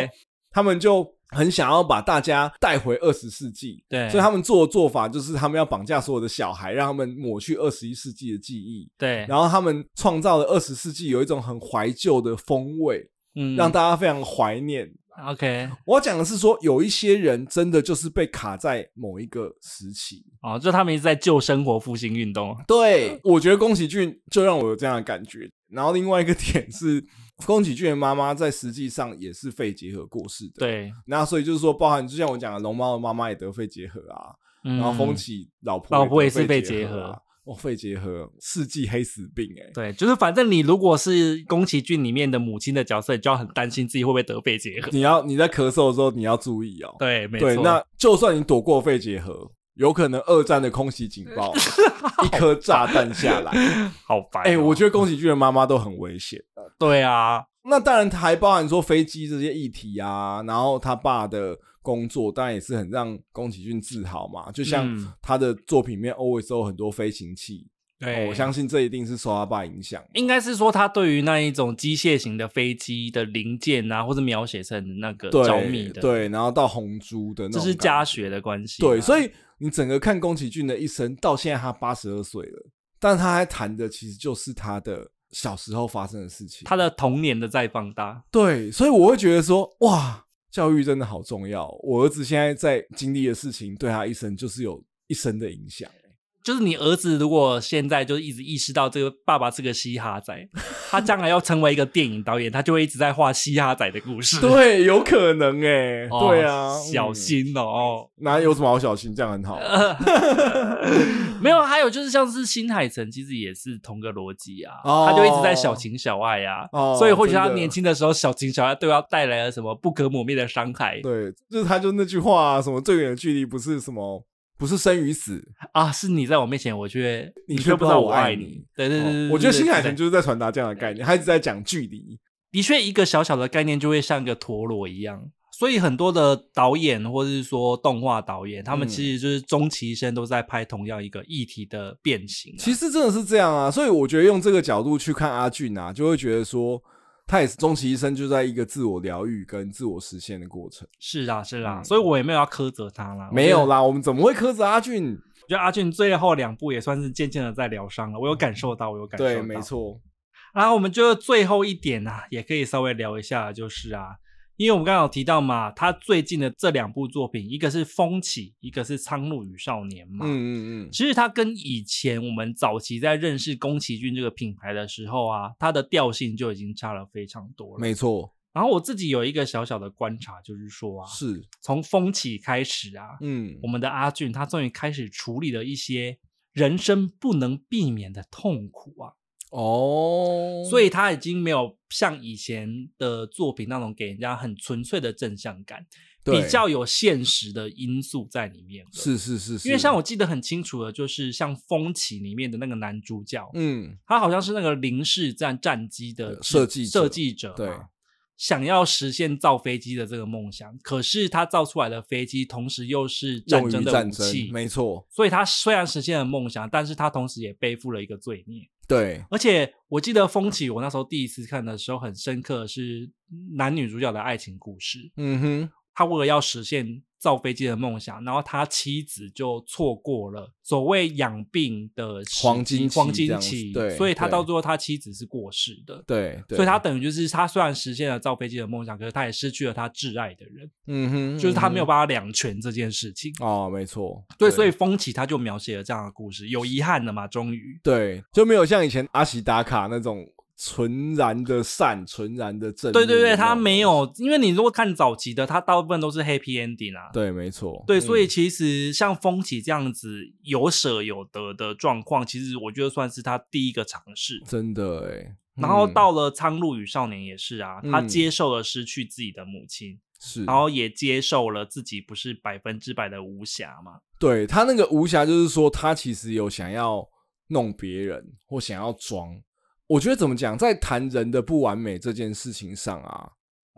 他们就。很想要把大家带回二十世纪，对，所以他们做的做法就是他们要绑架所有的小孩，让他们抹去二十一世纪的记忆，对，然后他们创造了二十世纪有一种很怀旧的风味，嗯，让大家非常怀念。OK，我讲的是说，有一些人真的就是被卡在某一个时期，哦，就他们一直在救生活复兴运动。对，我觉得宫崎骏就让我有这样的感觉。然后另外一个点是。宫崎骏的妈妈在实际上也是肺结核过世的，对。那所以就是说，包含就像我讲的，龙猫的妈妈也得肺结核啊，嗯、然后风起老婆老婆也是肺结核，哦，肺结核世纪黑死病哎、欸。对，就是反正你如果是宫崎骏里面的母亲的角色，你就要很担心自己会不会得肺结核。你要你在咳嗽的时候你要注意哦。对，没错。那就算你躲过肺结核，有可能二战的空袭警报，一颗炸弹下来，好烦、喔。哎、欸，我觉得宫崎骏的妈妈都很危险。对啊。那当然，还包含说飞机这些议题啊，然后他爸的工作当然也是很让宫崎骏自豪嘛。就像他的作品里面 always 都有很多飞行器，对、哦，我相信这一定是受他爸影响。应该是说他对于那一种机械型的飞机的零件啊，或者描写成那个着迷的，对，然后到红珠的那种，这是家学的关系。对，所以你整个看宫崎骏的一生，到现在他八十二岁了，但他还谈的其实就是他的。小时候发生的事情，他的童年的再放大，对，所以我会觉得说，哇，教育真的好重要。我儿子现在在经历的事情，对他一生就是有一生的影响。就是你儿子如果现在就一直意识到这个爸爸是个嘻哈仔，他将来要成为一个电影导演，他就会一直在画嘻哈仔的故事。对，有可能哎、欸，哦、对啊，小心哦。哪有什么好小心？这样很好。没有，还有就是像是新海诚，其实也是同个逻辑啊，哦、他就一直在小情小爱啊，哦、所以或许他年轻的时候小情小爱对他带来了什么不可磨灭的伤害。对，就是他就那句话啊，什么最远的距离不是什么。不是生与死啊，是你在我面前，我却你却不知道我爱你。对对对，我觉得新海诚就是在传达这样的概念，他一直在讲距离。的确，一个小小的概念就会像一个陀螺一样，所以很多的导演或者是说动画导演，他们其实就是终其一生都在拍同样一个议题的变形。其实真的是这样啊，所以我觉得用这个角度去看阿俊啊，就会觉得说。他也是终其一生就在一个自我疗愈跟自我实现的过程。是啊，是啊，嗯、所以我也没有要苛责他啦。没有啦，我们怎么会苛责阿俊？我觉得阿俊最后两部也算是渐渐的在疗伤了。我有感受到，我有感受到。对，没错。然后我们就最后一点啊，也可以稍微聊一下，就是啊。因为我们刚刚有提到嘛，他最近的这两部作品，一个是《风起》，一个是《苍鹭与少年》嘛。嗯嗯嗯。其实他跟以前我们早期在认识宫崎骏这个品牌的时候啊，它的调性就已经差了非常多了。没错。然后我自己有一个小小的观察，就是说啊，是从《风起》开始啊，嗯，我们的阿俊他终于开始处理了一些人生不能避免的痛苦啊。哦，所以他已经没有像以前的作品那种给人家很纯粹的正向感，比较有现实的因素在里面。是是是，是，因为像我记得很清楚的，就是像《风起》里面的那个男主角，嗯，他好像是那个零式战战机的设计设计者，对。想要实现造飞机的这个梦想，可是他造出来的飞机同时又是战争的武器，没错。所以他虽然实现了梦想，但是他同时也背负了一个罪孽。对，而且我记得《风起》，我那时候第一次看的时候很深刻，是男女主角的爱情故事。嗯哼。他为了要实现造飞机的梦想，然后他妻子就错过了所谓养病的黄金黄金期，对，所以他到最后他妻子是过世的，对，所以他等于就是他虽然实现了造飞机的梦想，可是他也失去了他挚爱的人，嗯哼，就是他没有办法两全这件事情。哦，没错，对，所以风起他就描写了这样的故事，有遗憾的嘛，终于，对，就没有像以前阿喜打卡那种。纯然的善，纯然的正。对对对，他没有，因为你如果看早期的，他大部分都是 happy ending 啊。对，没错。对，所以其实像风起这样子有舍有得的状况，其实我觉得算是他第一个尝试。真的哎。然后到了《苍鹭与少年》也是啊，他接受了失去自己的母亲，是，然后也接受了自己不是百分之百的无瑕嘛。对，他那个无瑕，就是说他其实有想要弄别人，或想要装。我觉得怎么讲，在谈人的不完美这件事情上啊，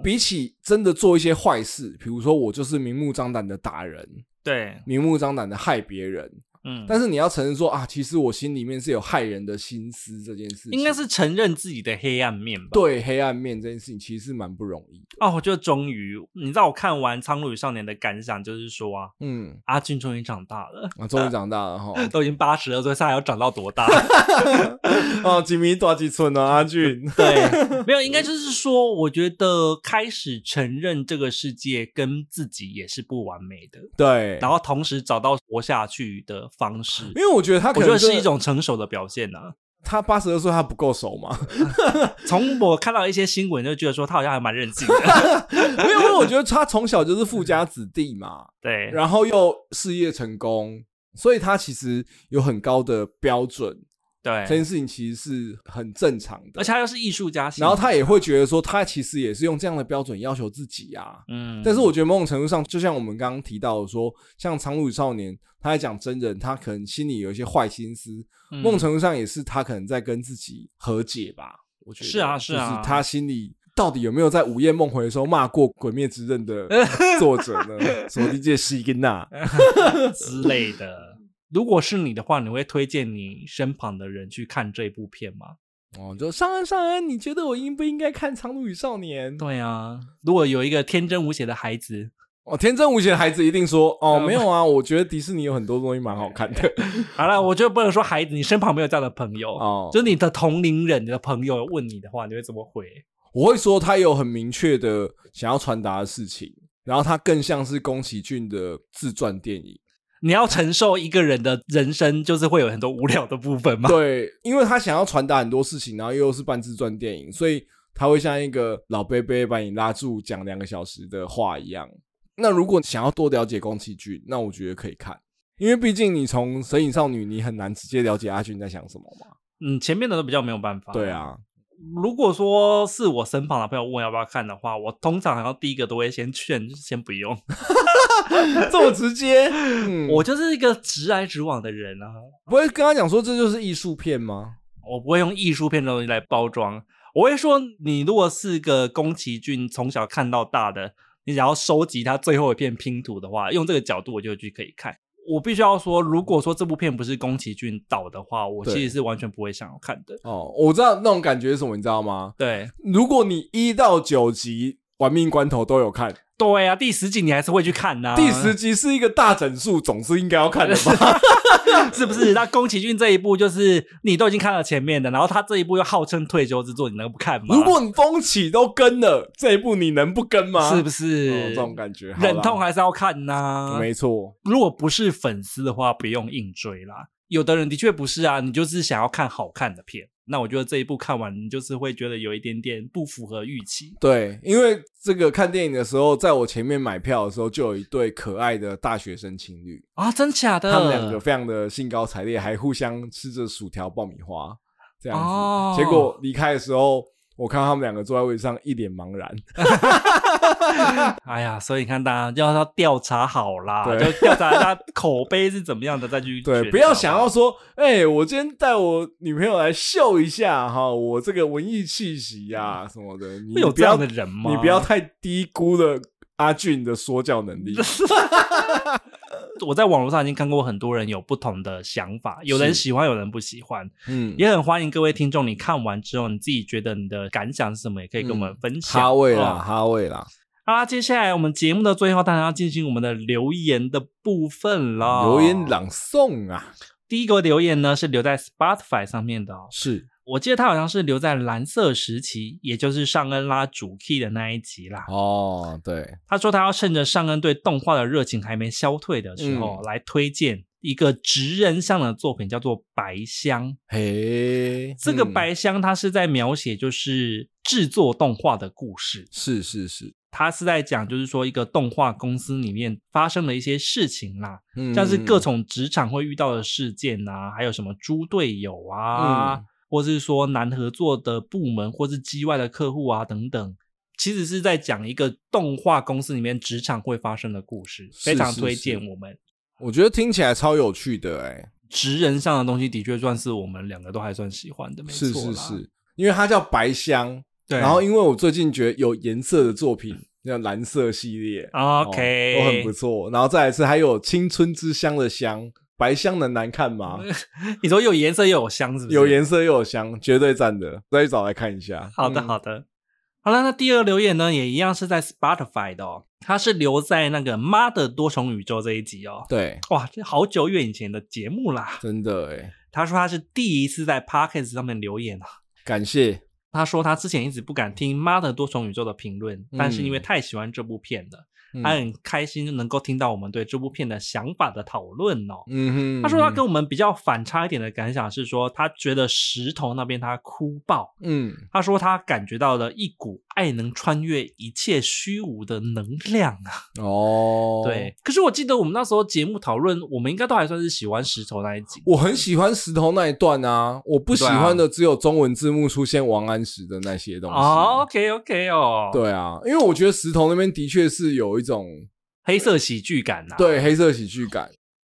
比起真的做一些坏事，比如说我就是明目张胆的打人，对，明目张胆的害别人。嗯，但是你要承认说啊，其实我心里面是有害人的心思这件事情，应该是承认自己的黑暗面吧？对，黑暗面这件事情其实是蛮不容易的。哦，我就终于，你知道我看完《苍鹭与少年》的感想，就是说啊，嗯，阿俊终于长大了，啊，终于长大了哈，都已经八十二岁，他还要长到多大？哦，几米多几寸呢？阿俊，对，没有，应该就是说，我觉得开始承认这个世界跟自己也是不完美的，对，然后同时找到活下去的方式，因为我觉得他可能我觉得是一种成熟的表现呢、啊。他八十二岁，他不够熟吗？从我看到一些新闻，就觉得说他好像还蛮任性的。没有，因为我觉得他从小就是富家子弟嘛，对，然后又事业成功，所以他其实有很高的标准。对，这件事情其实是很正常的，而且他又是艺术家，然后他也会觉得说，他其实也是用这样的标准要求自己啊。嗯，但是我觉得某种程度上，就像我们刚刚提到的说，像《苍鹭与少年》，他在讲真人，他可能心里有一些坏心思，嗯、某种程度上也是他可能在跟自己和解吧。我觉得是啊，是啊，就是他心里到底有没有在午夜梦回的时候骂过《鬼灭之刃》的作者呢？什么理解西根娜 之类的。如果是你的话，你会推荐你身旁的人去看这部片吗？哦，就上恩，上恩，你觉得我应不应该看《苍鹭与少年》？对啊，如果有一个天真无邪的孩子，哦，天真无邪的孩子一定说，哦，没有啊，我觉得迪士尼有很多东西蛮好看的。好了，我觉得不能说孩子，你身旁没有这样的朋友哦，就是你的同龄人，你的朋友问你的话，你会怎么回？我会说他有很明确的想要传达的事情，然后他更像是宫崎骏的自传电影。你要承受一个人的人生，就是会有很多无聊的部分吗？对，因为他想要传达很多事情，然后又是半自传电影，所以他会像一个老伯伯把你拉住讲两个小时的话一样。那如果想要多了解宫崎骏，那我觉得可以看，因为毕竟你从《神隐少女》，你很难直接了解阿俊在想什么嘛。嗯，前面的都比较没有办法。对啊。如果说是我身旁的朋友问要不要看的话，我通常好像第一个都会先劝，先不用，这么直接。嗯，我就是一个直来直往的人啊，不会跟他讲说这就是艺术片吗？我不会用艺术片的东西来包装，我会说你如果是个宫崎骏从小看到大的，你想要收集他最后一片拼图的话，用这个角度我就去可以看。我必须要说，如果说这部片不是宫崎骏导的话，我其实是完全不会想要看的。哦，我知道那种感觉是什么，你知道吗？对，如果你一到九集《玩命关头》都有看。对啊，第十集你还是会去看呐、啊。第十集是一个大整数，总是应该要看的吧？是不是？那宫崎骏这一部就是你都已经看了前面的，然后他这一部又号称退休之作，你能不看吗？如果你风起都跟了这一部，你能不跟吗？是不是？哦、这种感觉，忍痛还是要看呐、啊。没错，如果不是粉丝的话，不用硬追啦。有的人的确不是啊，你就是想要看好看的片。那我觉得这一部看完，你就是会觉得有一点点不符合预期。对，因为这个看电影的时候，在我前面买票的时候，就有一对可爱的大学生情侣啊，真假的？他们两个非常的兴高采烈，还互相吃着薯条、爆米花这样子。哦、结果离开的时候，我看到他们两个坐在位置上，一脸茫然。哎呀，所以你看，大家要要调查好啦，就调查一下口碑是怎么样的，再去 对，不要想要说，哎、欸，我今天带我女朋友来秀一下哈，我这个文艺气息呀、啊、什么的，你有这样的人吗？你不要太低估了阿俊的说教能力。我在网络上已经看过很多人有不同的想法，有人喜欢，有人不喜欢。嗯，也很欢迎各位听众，你看完之后你自己觉得你的感想是什么，也可以跟我们分享。哈味啦，哈味啦。好啦，接下来我们节目的最后，当然要进行我们的留言的部分了。留言朗诵啊，第一个留言呢是留在 Spotify 上面的，是。我记得他好像是留在蓝色时期，也就是尚恩拉主 key 的那一集啦。哦，对，他说他要趁着尚恩对动画的热情还没消退的时候，嗯、来推荐一个职人向的作品，叫做《白箱》。嘿，嗯、这个《白箱》它是在描写就是制作动画的故事。是是是，他是在讲就是说一个动画公司里面发生的一些事情啦，嗯、像是各种职场会遇到的事件啊，还有什么猪队友啊。嗯或是说难合作的部门，或是机外的客户啊等等，其实是在讲一个动画公司里面职场会发生的故事，非常推荐我们。我觉得听起来超有趣的哎、欸，职人上的东西的确算是我们两个都还算喜欢的，没错。是是是，因为它叫白香，对。然后因为我最近觉得有颜色的作品，像蓝色系列，OK，都很不错。然后再来是还有青春之香的乡。白箱能难看吗？你说有颜色又有香，是不是？有颜色又有香，绝对赞的。再去找来看一下。好的，好的。好了，那第二个留言呢，也一样是在 Spotify 的哦。它是留在那个《妈的多重宇宙》这一集哦。对，哇，这好久远以前的节目啦。真的诶。他说他是第一次在 Podcast 上面留言啊。感谢。他说他之前一直不敢听《妈的多重宇宙》的评论，嗯、但是因为太喜欢这部片了。他很开心能够听到我们对这部片的想法的讨论哦。嗯哼，他说他跟我们比较反差一点的感想是说，他觉得石头那边他哭爆。嗯，他说他感觉到了一股爱能穿越一切虚无的能量啊。哦，对。可是我记得我们那时候节目讨论，我们应该都还算是喜欢石头那一集。我很喜欢石头那一段啊，我不喜欢的只有中文字幕出现王安石的那些东西。哦，OK OK 哦。对啊，因为我觉得石头那边的确是有一。一种黑色喜剧感呐、啊，对，黑色喜剧感。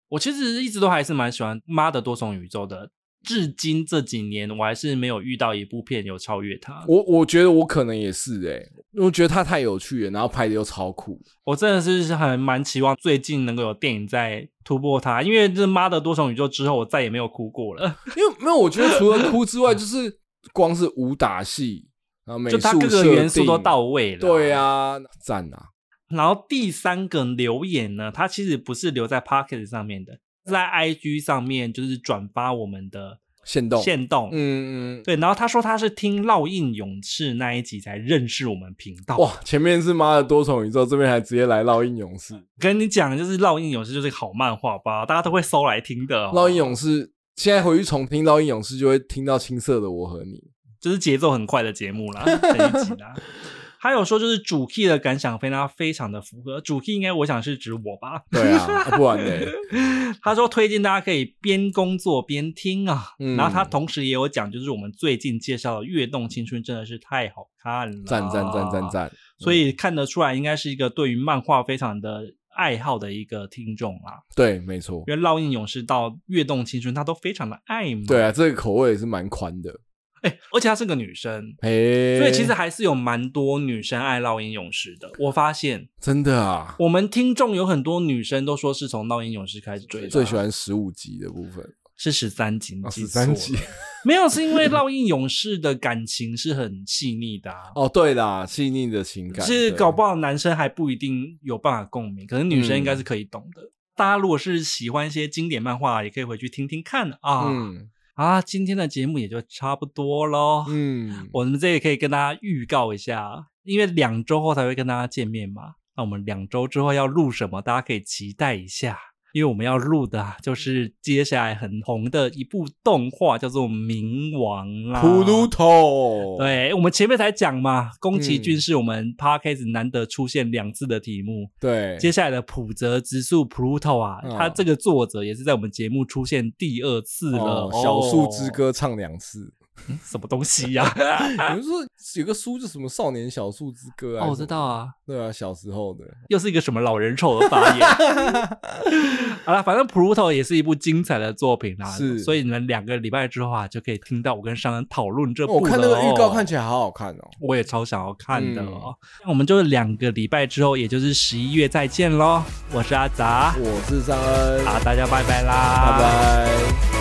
我其实一直都还是蛮喜欢《妈的多重宇宙》的，至今这几年我还是没有遇到一部片有超越它。我我觉得我可能也是哎、欸，我觉得它太有趣了，然后拍的又超酷。我真的是很蛮期望最近能够有电影在突破它，因为这《妈的多重宇宙》之后，我再也没有哭过了。因为没有，我觉得除了哭之外，就是光是武打戏，然后美术就它各个元素都到位了。对啊，赞啊！然后第三个留言呢，它其实不是留在 Pocket 上面的，是在 IG 上面，就是转发我们的限动限动，嗯嗯，对。然后他说他是听烙印勇士那一集才认识我们频道。哇，前面是妈的多重宇宙，这边还直接来烙印勇士。跟你讲，就是烙印勇士就是个好漫画吧，大家都会搜来听的。烙印勇士现在回去重听烙印勇士，就会听到青涩的我和你，就是节奏很快的节目啦，这一集啦。还有说，就是主 key 的感想非常非常的符合。主 key 应该我想是指我吧？对啊，不然呢？他说推荐大家可以边工作边听啊。嗯、然后他同时也有讲，就是我们最近介绍的《跃动青春》真的是太好看了，赞赞赞赞赞！所以看得出来，应该是一个对于漫画非常的爱好的一个听众啊。对，没错。因为烙印勇士到《跃动青春》，他都非常的爱嘛。对啊，这个口味也是蛮宽的。哎、欸，而且她是个女生，嘿所以其实还是有蛮多女生爱烙印勇士的。我发现，真的啊，我们听众有很多女生都说是从烙印勇士开始追的，最喜欢十五集的部分，是十三集，十三集没有，是因为烙印勇士的感情是很细腻的、啊。哦，对啦，细腻的情感，是搞不好男生还不一定有办法共鸣，可能女生应该是可以懂的。嗯、大家如果是喜欢一些经典漫画，也可以回去听听看啊。嗯。啊，今天的节目也就差不多喽。嗯，我们这里可以跟大家预告一下，因为两周后才会跟大家见面嘛。那我们两周之后要录什么，大家可以期待一下。因为我们要录的就是接下来很红的一部动画，叫做《冥王》啦。普鲁托，对，我们前面才讲嘛，宫崎骏是我们 Podcast 难得出现两次的题目。对，接下来的浦泽直树 Pluto 啊，他这个作者也是在我们节目出现第二次了，哦《小树之歌》唱两次。什么东西呀？比如说 有个书，就什么《少年小树之歌》啊？哦，我知道啊。对啊，小时候的。又是一个什么老人臭的发言？好了，反正《Pluto》也是一部精彩的作品啦。是，所以你们两个礼拜之后啊，就可以听到我跟商人讨论这部。我看那个预告看起来好好看哦，我也超想要看的哦。那我们就两个礼拜之后，也就是十一月再见喽。我是阿杂，我是尚恩，好，大家拜拜啦，拜拜。